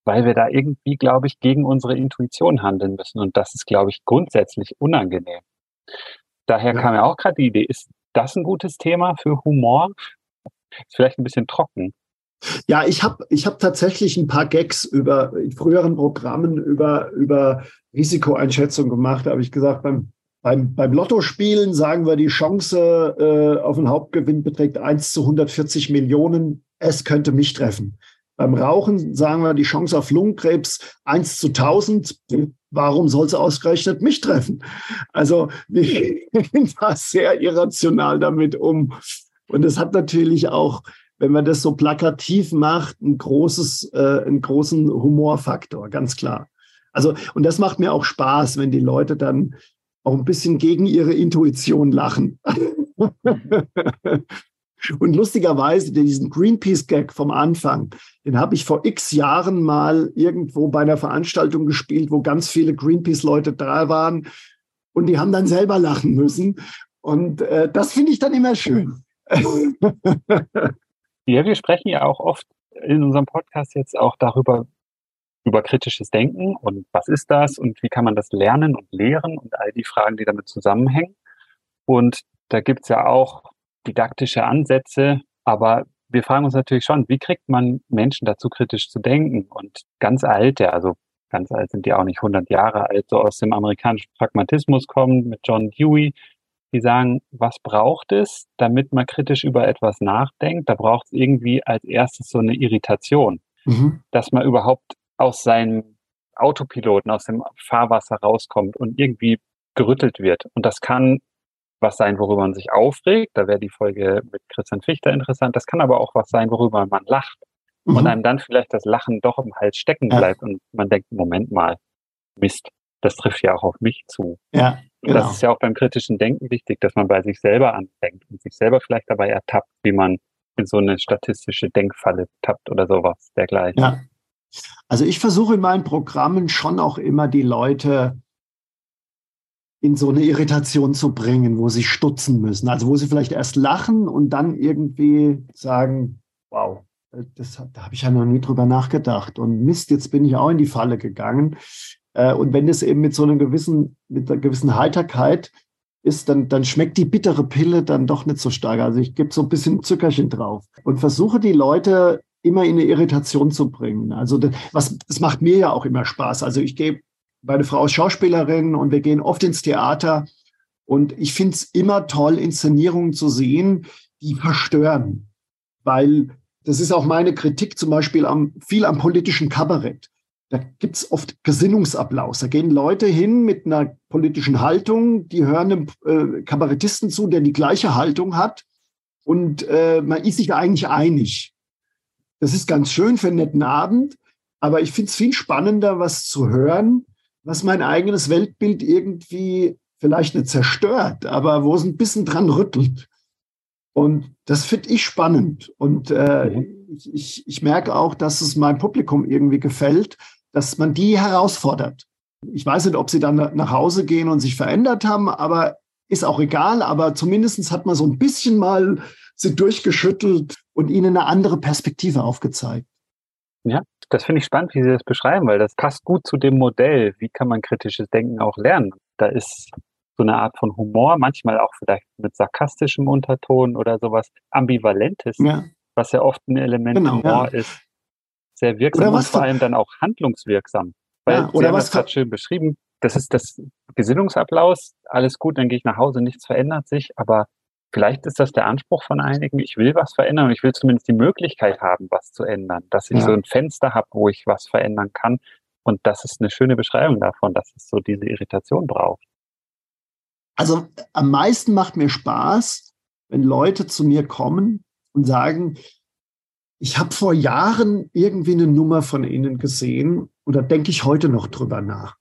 weil wir da irgendwie, glaube ich, gegen unsere Intuition handeln müssen. Und das ist, glaube ich, grundsätzlich unangenehm. Daher ja. kam ja auch gerade die Idee, ist das ein gutes Thema für Humor? Ist vielleicht ein bisschen trocken. Ja, ich habe ich hab tatsächlich ein paar Gags über in früheren Programmen über, über Risikoeinschätzung gemacht. Da habe ich gesagt, beim, beim, beim Lottospielen sagen wir, die Chance äh, auf einen Hauptgewinn beträgt 1 zu 140 Millionen. Es könnte mich treffen. Beim Rauchen sagen wir die Chance auf Lungenkrebs 1 zu 1000. Warum soll es ausgerechnet mich treffen? Also [LAUGHS] gehen da sehr irrational damit um. Und es hat natürlich auch, wenn man das so plakativ macht, ein großes, äh, einen großen Humorfaktor, ganz klar. Also, und das macht mir auch Spaß, wenn die Leute dann auch ein bisschen gegen ihre Intuition lachen. [LAUGHS] Und lustigerweise, diesen Greenpeace-Gag vom Anfang, den habe ich vor x Jahren mal irgendwo bei einer Veranstaltung gespielt, wo ganz viele Greenpeace-Leute da waren. Und die haben dann selber lachen müssen. Und äh, das finde ich dann immer schön. [LAUGHS] ja, wir sprechen ja auch oft in unserem Podcast jetzt auch darüber, über kritisches Denken und was ist das und wie kann man das lernen und lehren und all die Fragen, die damit zusammenhängen. Und da gibt es ja auch didaktische Ansätze, aber wir fragen uns natürlich schon, wie kriegt man Menschen dazu, kritisch zu denken? Und ganz alte, also ganz alt sind die auch nicht 100 Jahre alt, so aus dem amerikanischen Pragmatismus kommen mit John Dewey, die sagen, was braucht es, damit man kritisch über etwas nachdenkt? Da braucht es irgendwie als erstes so eine Irritation, mhm. dass man überhaupt aus seinem Autopiloten, aus dem Fahrwasser rauskommt und irgendwie gerüttelt wird. Und das kann was sein, worüber man sich aufregt. Da wäre die Folge mit Christian Fichter interessant. Das kann aber auch was sein, worüber man lacht. Mhm. Und einem dann vielleicht das Lachen doch im Hals stecken bleibt ja. und man denkt, Moment mal, Mist, das trifft ja auch auf mich zu. Ja, genau. Das ist ja auch beim kritischen Denken wichtig, dass man bei sich selber anfängt und sich selber vielleicht dabei ertappt, wie man in so eine statistische Denkfalle tappt oder sowas dergleichen. Ja. Also ich versuche in meinen Programmen schon auch immer die Leute in so eine Irritation zu bringen, wo sie stutzen müssen. Also wo sie vielleicht erst lachen und dann irgendwie sagen, wow, das, da habe ich ja noch nie drüber nachgedacht. Und Mist, jetzt bin ich auch in die Falle gegangen. Äh, und wenn es eben mit so einer gewissen, mit einer gewissen Heiterkeit ist, dann, dann schmeckt die bittere Pille dann doch nicht so stark. Also ich gebe so ein bisschen Zuckerchen drauf und versuche die Leute immer in eine Irritation zu bringen. Also das, was, das macht mir ja auch immer Spaß. Also ich gebe meine Frau ist Schauspielerin und wir gehen oft ins Theater. Und ich finde es immer toll, Inszenierungen zu sehen, die verstören. Weil das ist auch meine Kritik zum Beispiel am, viel am politischen Kabarett. Da gibt es oft Gesinnungsapplaus. Da gehen Leute hin mit einer politischen Haltung, die hören einem äh, Kabarettisten zu, der die gleiche Haltung hat. Und äh, man ist sich eigentlich einig. Das ist ganz schön für einen netten Abend, aber ich finde es viel spannender, was zu hören, was mein eigenes Weltbild irgendwie vielleicht nicht zerstört, aber wo es ein bisschen dran rüttelt. Und das finde ich spannend. Und äh, mhm. ich, ich merke auch, dass es meinem Publikum irgendwie gefällt, dass man die herausfordert. Ich weiß nicht, ob sie dann nach Hause gehen und sich verändert haben, aber ist auch egal. Aber zumindest hat man so ein bisschen mal sie durchgeschüttelt und ihnen eine andere Perspektive aufgezeigt. Ja, das finde ich spannend, wie Sie das beschreiben, weil das passt gut zu dem Modell. Wie kann man kritisches Denken auch lernen? Da ist so eine Art von Humor, manchmal auch vielleicht mit sarkastischem Unterton oder sowas Ambivalentes, ja. was ja oft ein Element genau, Humor ja. ist, sehr wirksam und vor allem dann auch handlungswirksam. Weil ja, oder Sie haben was das gerade schön beschrieben. Das ist das Gesinnungsapplaus, alles gut, dann gehe ich nach Hause, nichts verändert sich, aber vielleicht ist das der Anspruch von einigen, ich will was verändern und ich will zumindest die Möglichkeit haben, was zu ändern, dass ich ja. so ein Fenster habe, wo ich was verändern kann. Und das ist eine schöne Beschreibung davon, dass es so diese Irritation braucht. Also am meisten macht mir Spaß, wenn Leute zu mir kommen und sagen, ich habe vor Jahren irgendwie eine Nummer von Ihnen gesehen und da denke ich heute noch drüber nach.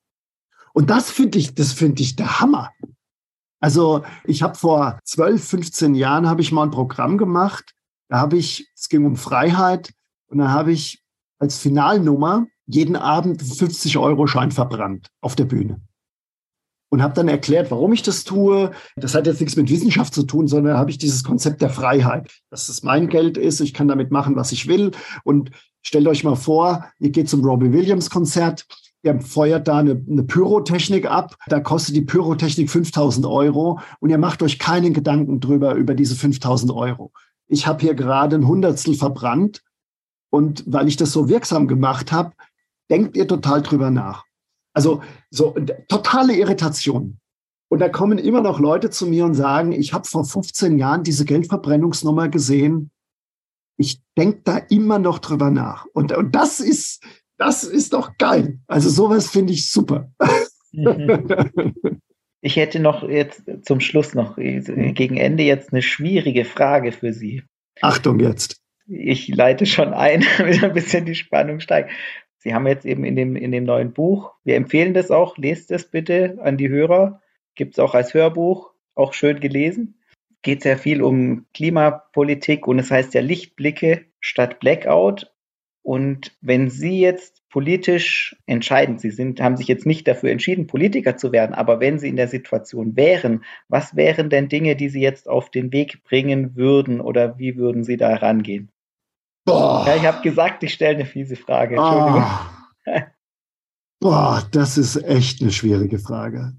Und das finde ich, das finde ich der Hammer. Also ich habe vor 12, 15 Jahren habe ich mal ein Programm gemacht. Da habe ich, es ging um Freiheit und da habe ich als Finalnummer jeden Abend 50 Euro Schein verbrannt auf der Bühne. Und habe dann erklärt, warum ich das tue. Das hat jetzt nichts mit Wissenschaft zu tun, sondern habe ich dieses Konzept der Freiheit, dass es mein Geld ist, ich kann damit machen, was ich will. Und stellt euch mal vor, ihr geht zum Robbie Williams Konzert Ihr feuert da eine, eine, Pyrotechnik ab, da kostet die Pyrotechnik 5000 Euro und ihr macht euch keinen Gedanken drüber, über diese 5000 Euro. Ich habe hier gerade ein Hundertstel verbrannt und weil ich das so wirksam gemacht habe, denkt ihr total drüber nach. Also so totale Irritation. Und da kommen immer noch Leute zu mir und sagen, ich habe vor 15 Jahren diese Geldverbrennungsnummer gesehen ich denke da immer noch drüber nach. Und, und das ist, das ist doch geil. Also sowas finde ich super. [LAUGHS] Ich hätte noch jetzt zum Schluss noch gegen Ende jetzt eine schwierige Frage für Sie. Achtung jetzt. Ich leite schon ein, [LAUGHS] damit ein bisschen die Spannung steigt. Sie haben jetzt eben in dem, in dem neuen Buch, wir empfehlen das auch, lest es bitte an die Hörer. Gibt es auch als Hörbuch, auch schön gelesen. Geht sehr viel um Klimapolitik und es heißt ja Lichtblicke statt Blackout. Und wenn Sie jetzt politisch entscheiden, Sie sind, haben sich jetzt nicht dafür entschieden, Politiker zu werden, aber wenn Sie in der Situation wären, was wären denn Dinge, die Sie jetzt auf den Weg bringen würden oder wie würden Sie da rangehen? Boah. Ja, ich habe gesagt, ich stelle eine fiese Frage. Entschuldigung. Oh. Boah, das ist echt eine schwierige Frage.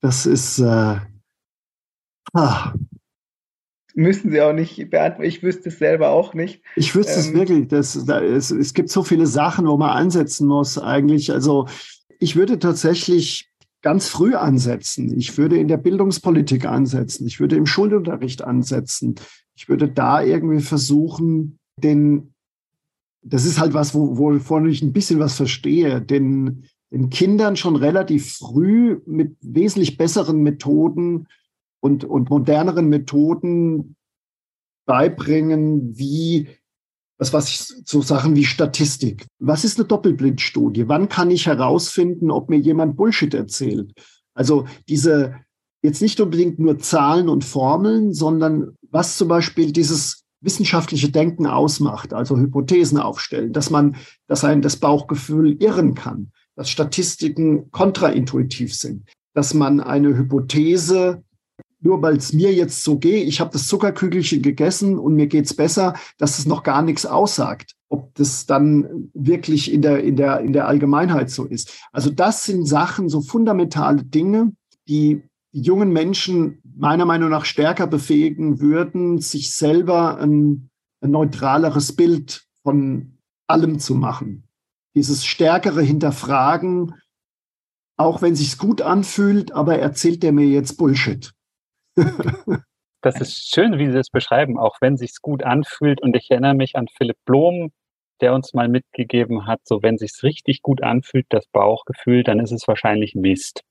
Das ist. Äh, ah. Müssen Sie auch nicht beantworten. Ich wüsste es selber auch nicht. Ich wüsste ähm, es wirklich. Das, da, es, es gibt so viele Sachen, wo man ansetzen muss, eigentlich. Also, ich würde tatsächlich ganz früh ansetzen. Ich würde in der Bildungspolitik ansetzen. Ich würde im Schulunterricht ansetzen. Ich würde da irgendwie versuchen, den, das ist halt was, wo, wovon ich ein bisschen was verstehe, den, den Kindern schon relativ früh mit wesentlich besseren Methoden und, und moderneren Methoden beibringen, wie was weiß ich, so Sachen wie Statistik. Was ist eine Doppelblindstudie? Wann kann ich herausfinden, ob mir jemand Bullshit erzählt? Also diese jetzt nicht unbedingt nur Zahlen und Formeln, sondern was zum Beispiel dieses wissenschaftliche Denken ausmacht, also Hypothesen aufstellen, dass man, dass ein das Bauchgefühl irren kann, dass Statistiken kontraintuitiv sind, dass man eine Hypothese nur weil es mir jetzt so geht, ich habe das Zuckerkügelchen gegessen und mir geht's besser, dass es noch gar nichts aussagt, ob das dann wirklich in der, in der, in der Allgemeinheit so ist. Also das sind Sachen, so fundamentale Dinge, die die jungen Menschen meiner Meinung nach stärker befähigen würden, sich selber ein, ein neutraleres Bild von allem zu machen. Dieses stärkere Hinterfragen, auch wenn sich's gut anfühlt, aber erzählt der mir jetzt Bullshit. [LAUGHS] das ist schön, wie Sie das beschreiben, auch wenn sich's gut anfühlt. Und ich erinnere mich an Philipp Blom, der uns mal mitgegeben hat, so wenn sich's richtig gut anfühlt, das Bauchgefühl, dann ist es wahrscheinlich Mist.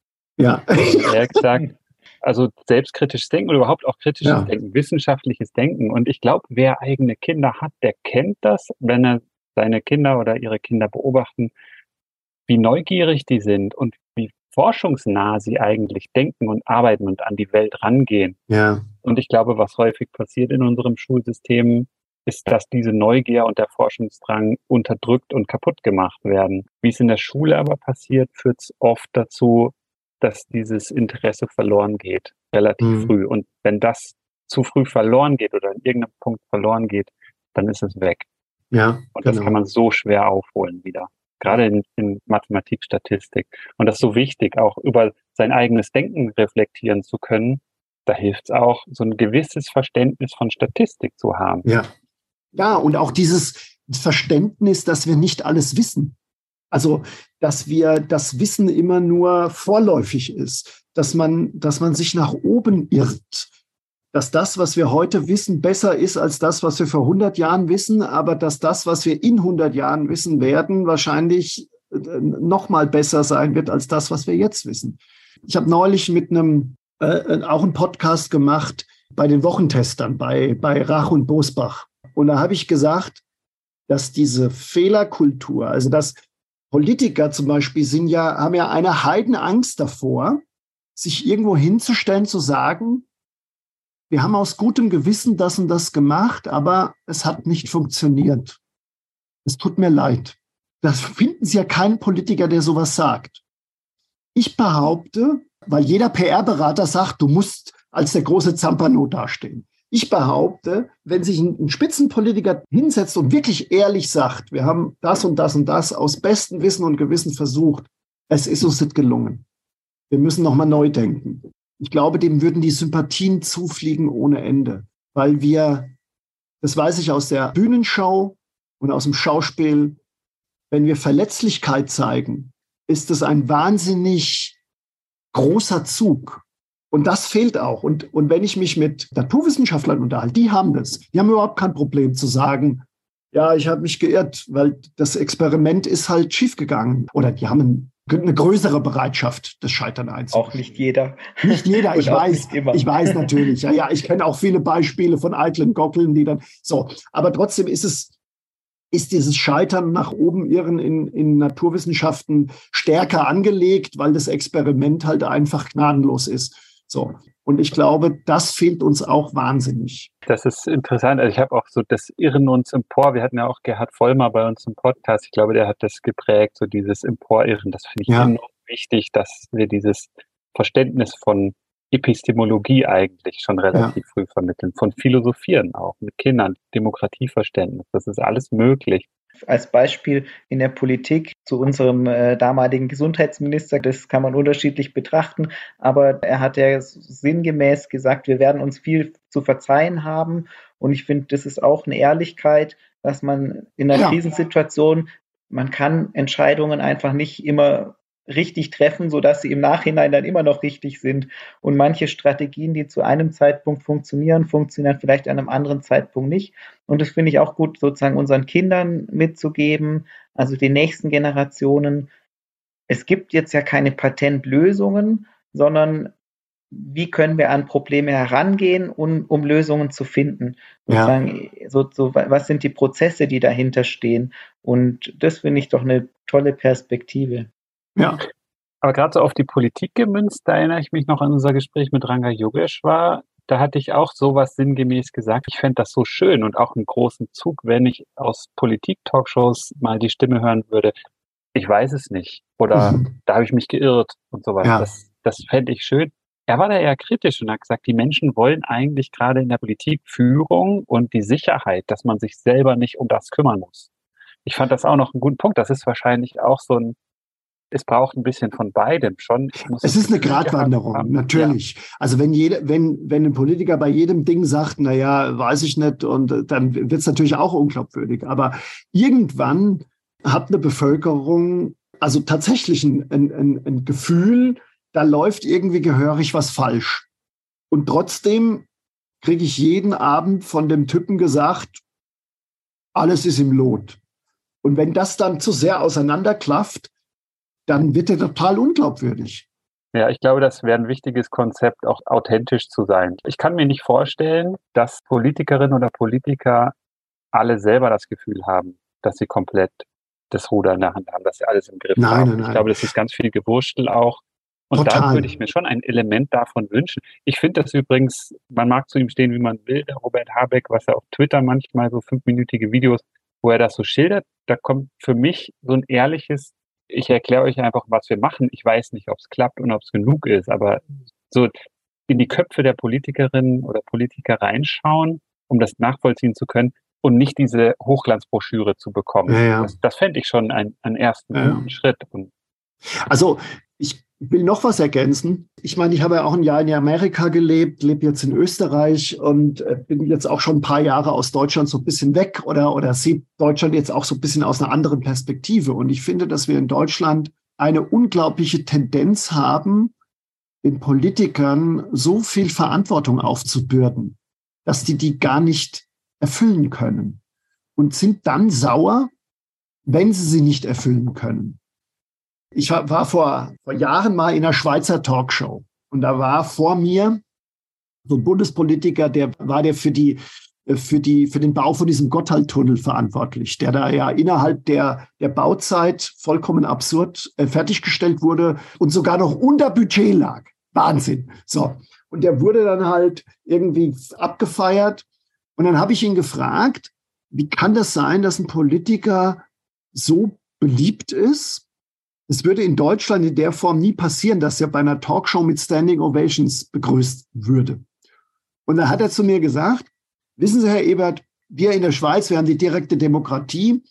Ja. Hat gesagt, also selbstkritisches Denken oder überhaupt auch kritisches ja. Denken, wissenschaftliches Denken. Und ich glaube, wer eigene Kinder hat, der kennt das, wenn er seine Kinder oder ihre Kinder beobachten, wie neugierig die sind und wie forschungsnah sie eigentlich denken und arbeiten und an die Welt rangehen. Ja. Und ich glaube, was häufig passiert in unserem Schulsystem, ist, dass diese Neugier und der Forschungsdrang unterdrückt und kaputt gemacht werden. Wie es in der Schule aber passiert, führt es oft dazu, dass dieses Interesse verloren geht, relativ mhm. früh. Und wenn das zu früh verloren geht oder in irgendeinem Punkt verloren geht, dann ist es weg. Ja. Und das genau. kann man so schwer aufholen wieder. Gerade in, in Mathematik, Statistik. Und das ist so wichtig, auch über sein eigenes Denken reflektieren zu können. Da hilft es auch, so ein gewisses Verständnis von Statistik zu haben. Ja. Ja, und auch dieses Verständnis, dass wir nicht alles wissen. Also, dass wir das Wissen immer nur vorläufig ist, dass man, dass man sich nach oben irrt, dass das, was wir heute wissen, besser ist als das, was wir vor 100 Jahren wissen, aber dass das, was wir in 100 Jahren wissen werden, wahrscheinlich äh, noch mal besser sein wird als das, was wir jetzt wissen. Ich habe neulich mit einem äh, äh, auch einen Podcast gemacht bei den Wochentestern bei bei Rach und Bosbach und da habe ich gesagt, dass diese Fehlerkultur, also dass Politiker zum Beispiel sind ja, haben ja eine Heidenangst davor, sich irgendwo hinzustellen, zu sagen, wir haben aus gutem Gewissen das und das gemacht, aber es hat nicht funktioniert. Es tut mir leid. Das finden Sie ja keinen Politiker, der sowas sagt. Ich behaupte, weil jeder PR-Berater sagt, du musst als der große Zampano dastehen. Ich behaupte, wenn sich ein, Spitzenpolitiker hinsetzt und wirklich ehrlich sagt, wir haben das und das und das aus bestem Wissen und Gewissen versucht, es ist uns nicht gelungen. Wir müssen nochmal neu denken. Ich glaube, dem würden die Sympathien zufliegen ohne Ende, weil wir, das weiß ich aus der Bühnenshow und aus dem Schauspiel, wenn wir Verletzlichkeit zeigen, ist es ein wahnsinnig großer Zug Und das fehlt auch. Und, und wenn ich mich mit Naturwissenschaftlern unterhalte, die haben das. Die haben überhaupt kein Problem zu sagen, ja, ich habe mich geirrt, weil das Experiment ist halt schiefgegangen. Oder die haben eine größere Bereitschaft, das Scheitern einzugehen. Auch nicht jeder. Nicht jeder, ich [LAUGHS] weiß. Ich weiß natürlich. Ja, ja, ich kenne auch viele Beispiele von eitlen Gockeln, die dann so. Aber trotzdem ist es, ist dieses Scheitern nach oben irren in, in Naturwissenschaften stärker angelegt, weil das Experiment halt einfach gnadenlos ist. So. Und ich glaube, das fehlt uns auch wahnsinnig. Das ist interessant. Also ich habe auch so das Irren uns empor. Wir hatten ja auch Gerhard Vollmer bei uns im Podcast. Ich glaube, der hat das geprägt, so dieses Emporirren. Das finde ich ja. enorm wichtig, dass wir dieses Verständnis von Epistemologie eigentlich schon relativ ja. früh vermitteln, von Philosophieren auch mit Kindern, Demokratieverständnis. Das ist alles möglich als Beispiel in der Politik zu unserem äh, damaligen Gesundheitsminister. Das kann man unterschiedlich betrachten, aber er hat ja sinngemäß gesagt, wir werden uns viel zu verzeihen haben. Und ich finde, das ist auch eine Ehrlichkeit, dass man in einer ja. Krisensituation, man kann Entscheidungen einfach nicht immer richtig treffen, sodass sie im Nachhinein dann immer noch richtig sind. Und manche Strategien, die zu einem Zeitpunkt funktionieren, funktionieren vielleicht an einem anderen Zeitpunkt nicht. Und das finde ich auch gut, sozusagen unseren Kindern mitzugeben, also den nächsten Generationen. Es gibt jetzt ja keine Patentlösungen, sondern wie können wir an Probleme herangehen, um, um Lösungen zu finden? Ja. So, so, was sind die Prozesse, die dahinter stehen? Und das finde ich doch eine tolle Perspektive. Ja. Aber gerade so auf die Politik gemünzt, da erinnere ich mich noch an unser Gespräch mit Ranga Yogeshwar. Da hatte ich auch sowas sinngemäß gesagt. Ich fände das so schön und auch einen großen Zug, wenn ich aus Politik-Talkshows mal die Stimme hören würde. Ich weiß es nicht. Oder mhm. da habe ich mich geirrt und sowas. Ja. Das, das fände ich schön. Er war da eher kritisch und hat gesagt, die Menschen wollen eigentlich gerade in der Politik Führung und die Sicherheit, dass man sich selber nicht um das kümmern muss. Ich fand das auch noch einen guten Punkt. Das ist wahrscheinlich auch so ein es braucht ein bisschen von beidem schon. es ist eine Gratwanderung, haben. natürlich. Ja. Also wenn jeder, wenn, wenn ein Politiker bei jedem Ding sagt, na ja, weiß ich nicht, und äh, dann wird es natürlich auch unglaubwürdig. Aber irgendwann hat eine Bevölkerung also tatsächlich ein, ein, ein Gefühl, da läuft irgendwie gehörig was falsch. Und trotzdem kriege ich jeden Abend von dem Typen gesagt, alles ist im Lot. Und wenn das dann zu sehr auseinanderklafft, dann wird er total unglaubwürdig. Ja, ich glaube, das wäre ein wichtiges Konzept, auch authentisch zu sein. Ich kann mir nicht vorstellen, dass Politikerinnen oder Politiker alle selber das Gefühl haben, dass sie komplett das Ruder in der Hand haben, dass sie alles im Griff nein, haben. Nein, nein. Ich glaube, das ist ganz viel Gewurstel auch. Und Total. da würde ich mir schon ein Element davon wünschen. Ich finde das übrigens, man mag zu ihm stehen, wie man will, der Robert Habeck, was er auf Twitter manchmal so fünfminütige Videos, wo er das so schildert, da kommt für mich so ein ehrliches ich erkläre euch einfach, was wir machen. Ich weiß nicht, ob es klappt und ob es genug ist, aber so in die Köpfe der Politikerinnen oder Politiker reinschauen, um das nachvollziehen zu können und nicht diese Hochglanzbroschüre zu bekommen. Ja, ja. Das, das fände ich schon einen ersten ja. Schritt. Und also ich will noch was ergänzen. Ich meine, ich habe ja auch ein Jahr in Amerika gelebt, lebe jetzt in Österreich und äh, bin jetzt auch schon ein paar Jahre aus Deutschland so ein bisschen weg oder, oder sehe Deutschland jetzt auch so ein bisschen aus einer anderen Perspektive. Und ich finde, dass wir in Deutschland eine unglaubliche Tendenz haben, den Politikern so viel Verantwortung aufzubürden, dass die die gar nicht erfüllen können und sind dann sauer, wenn sie sie nicht erfüllen können. Ich war vor, vor Jahren mal in einer Schweizer Talkshow und da war vor mir so ein Bundespolitiker, der war der für die für die für den Bau von diesem Gotthardtunnel verantwortlich, der da ja innerhalb der der Bauzeit vollkommen absurd äh, fertiggestellt wurde und sogar noch unter Budget lag. Wahnsinn. So und der wurde dann halt irgendwie abgefeiert und dann habe ich ihn gefragt, wie kann das sein, dass ein Politiker so beliebt ist es würde in Deutschland in der Form nie passieren, dass er bei einer Talkshow mit Standing Ovations begrüßt würde. Und da hat er zu mir gesagt, wissen Sie, Herr Ebert, wir in der Schweiz, wir haben die direkte Demokratie.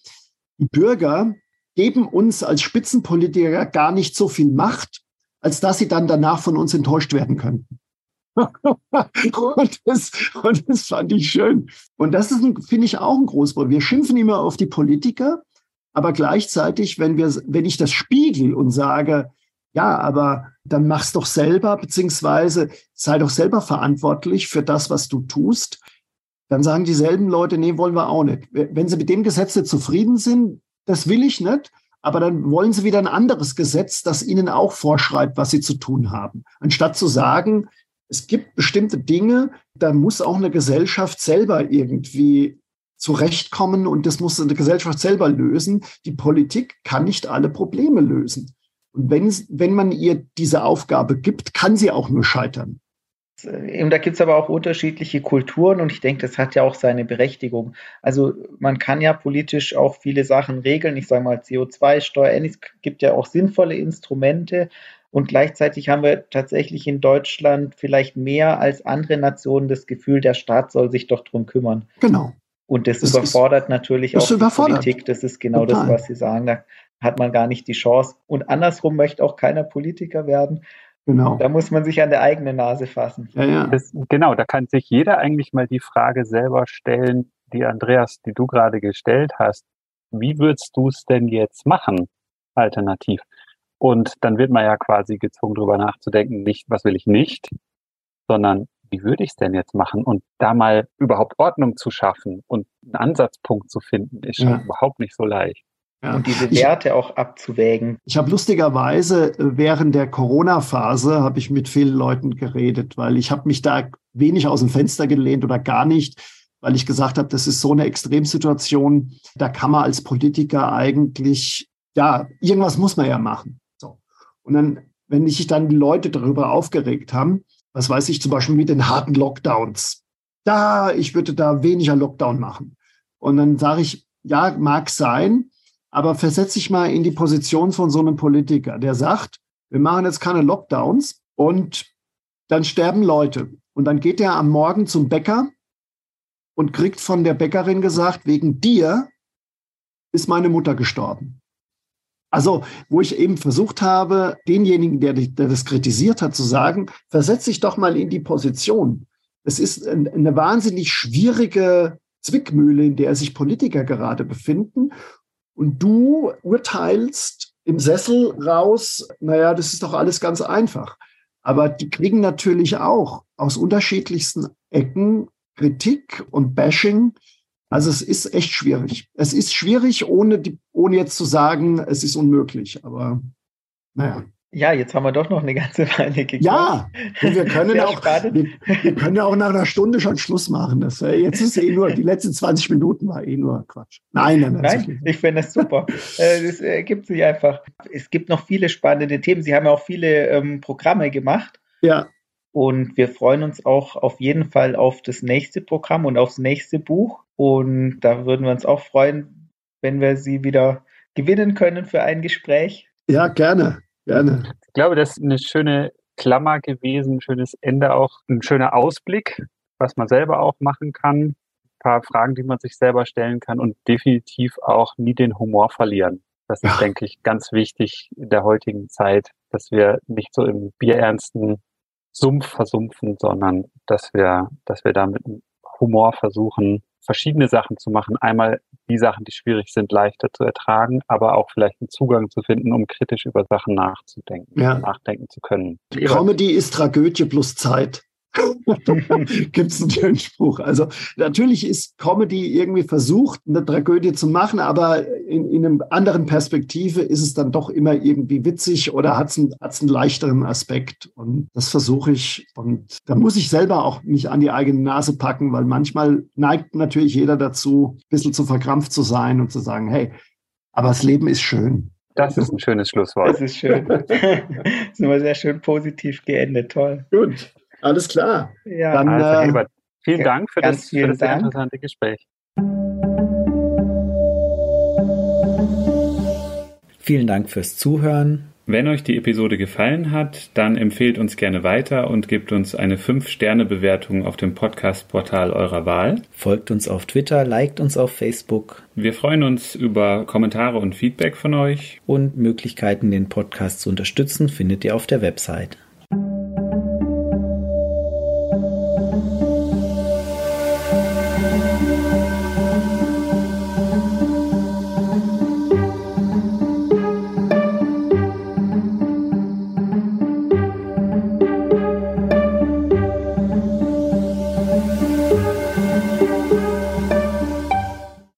Die Bürger geben uns als Spitzenpolitiker gar nicht so viel Macht, als dass sie dann danach von uns enttäuscht werden könnten. [LAUGHS] und, das, und das fand ich schön. Und das ist, finde ich, auch ein Großproblem. Wir schimpfen immer auf die Politiker, aber gleichzeitig, wenn wir, wenn ich das spiegel und sage, Ja, aber dann mach's doch selber, beziehungsweise sei doch selber verantwortlich für das, was du tust. Dann sagen dieselben Leute, nee, wollen wir auch nicht. Wenn sie mit dem Gesetz nicht zufrieden sind, das will ich nicht, aber dann wollen sie wieder ein anderes Gesetz, das ihnen auch vorschreibt, was sie zu tun haben. Anstatt zu sagen, es gibt bestimmte Dinge, da muss auch eine Gesellschaft selber irgendwie zurechtkommen und das muss eine Gesellschaft selber lösen. Die Politik kann nicht alle Probleme lösen. Und wenn, wenn man ihr diese Aufgabe gibt, kann sie auch nur scheitern. Da gibt es aber auch unterschiedliche Kulturen und ich denke, das hat ja auch seine Berechtigung. Also man kann ja politisch auch viele Sachen regeln. Ich sage mal CO2-Steuer, es gibt ja auch sinnvolle Instrumente und gleichzeitig haben wir tatsächlich in Deutschland vielleicht mehr als andere Nationen das Gefühl, der Staat soll sich doch drum kümmern. Genau. Und das, das überfordert ist, natürlich auch überfordert. die Politik. Das ist genau Total. das, was Sie sagen. Da hat man gar nicht die Chance. Und andersrum möchte auch keiner Politiker werden. Genau. Da muss man sich an der eigenen Nase fassen. Ja, ja. Das, genau, da kann sich jeder eigentlich mal die Frage selber stellen, die Andreas, die du gerade gestellt hast. Wie würdest du es denn jetzt machen, alternativ? Und dann wird man ja quasi gezwungen, darüber nachzudenken, nicht, was will ich nicht, sondern wie würde ich es denn jetzt machen? Und da mal überhaupt Ordnung zu schaffen und einen Ansatzpunkt zu finden, ist schon ja. überhaupt nicht so leicht. Ja. Und diese Werte ich, auch abzuwägen. Ich habe lustigerweise äh, während der Corona-Phase habe ich mit vielen Leuten geredet, weil ich habe mich da wenig aus dem Fenster gelehnt oder gar nicht, weil ich gesagt habe, das ist so eine Extremsituation, da kann man als Politiker eigentlich, ja, irgendwas muss man ja machen. So. Und dann, wenn sich dann die Leute darüber aufgeregt haben, was weiß ich zum Beispiel mit den harten Lockdowns, da, ich würde da weniger Lockdown machen. Und dann sage ich, ja, mag sein, aber versetze dich mal in die Position von so einem Politiker, der sagt, wir machen jetzt keine Lockdowns und dann sterben Leute. Und dann geht er am Morgen zum Bäcker und kriegt von der Bäckerin gesagt, wegen dir ist meine Mutter gestorben. Also, wo ich eben versucht habe, denjenigen, der, der das kritisiert hat, zu sagen, versetz dich doch mal in die Position. Es ist eine wahnsinnig schwierige Zwickmühle, in der sich Politiker gerade befinden. Und du urteilst im Sessel raus, naja, das ist doch alles ganz einfach. Aber die kriegen natürlich auch aus unterschiedlichsten Ecken Kritik und Bashing. Also es ist echt schwierig. Es ist schwierig, ohne, die, ohne jetzt zu sagen, es ist unmöglich. Aber naja. Ja, jetzt haben wir doch noch eine ganze Weile gequatscht. Ja, und wir können [LAUGHS] auch, wir, wir, können auch nach einer Stunde schon Schluss machen. Das, jetzt ist eh nur, die letzten 20 Minuten war eh nur Quatsch. Nein, nein, nein. nein ich finde das super. [LAUGHS] Äh, das ergibt sich einfach. Es gibt noch viele spannende Themen. Sie haben ja auch viele ähm, Programme gemacht. Ja. Und wir freuen uns auch auf jeden Fall auf das nächste Programm und aufs nächste Buch. Und da würden wir uns auch freuen, wenn wir Sie wieder gewinnen können für ein Gespräch. Ja, gerne. Gerne. Ich glaube, das ist eine schöne Klammer gewesen, ein schönes Ende auch, ein schöner Ausblick, was man selber auch machen kann, ein paar Fragen, die man sich selber stellen kann und definitiv auch nie den Humor verlieren. Das ist, ja. denke ich, ganz wichtig in der heutigen Zeit, dass wir nicht so im bierernsten Sumpf versumpfen, sondern dass wir, dass wir da mit Humor versuchen, verschiedene Sachen zu machen. Einmal die Sachen, die schwierig sind, leichter zu ertragen, aber auch vielleicht einen Zugang zu finden, um kritisch über Sachen nachzudenken, ja. nachdenken zu können. Comedy ist Tragödie plus Zeit. [LAUGHS] Gibt es einen schönen Spruch. Also natürlich ist Comedy irgendwie versucht, eine Tragödie zu machen, aber in, in einer anderen Perspektive ist es dann doch immer irgendwie witzig oder hat es einen, einen leichteren Aspekt. Und das versuche ich. Und da muss ich selber auch mich an die eigene Nase packen, weil manchmal neigt natürlich jeder dazu, ein bisschen zu verkrampft zu sein und zu sagen, hey, aber das Leben ist schön. Das ist ein schönes Schlusswort. Das ist schön. [LAUGHS] das ist immer sehr schön positiv geendet. Toll. Gut. Alles klar. Ja. Dann, also, Ebert, vielen Dank für das, für das sehr interessante Gespräch. Vielen Dank fürs Zuhören. Wenn euch die Episode gefallen hat, dann empfehlt uns gerne weiter und gebt uns eine 5-Sterne-Bewertung auf dem Podcast-Portal eurer Wahl. Folgt uns auf Twitter, liked uns auf Facebook. Wir freuen uns über Kommentare und Feedback von euch. Und Möglichkeiten, den Podcast zu unterstützen, findet ihr auf der Website.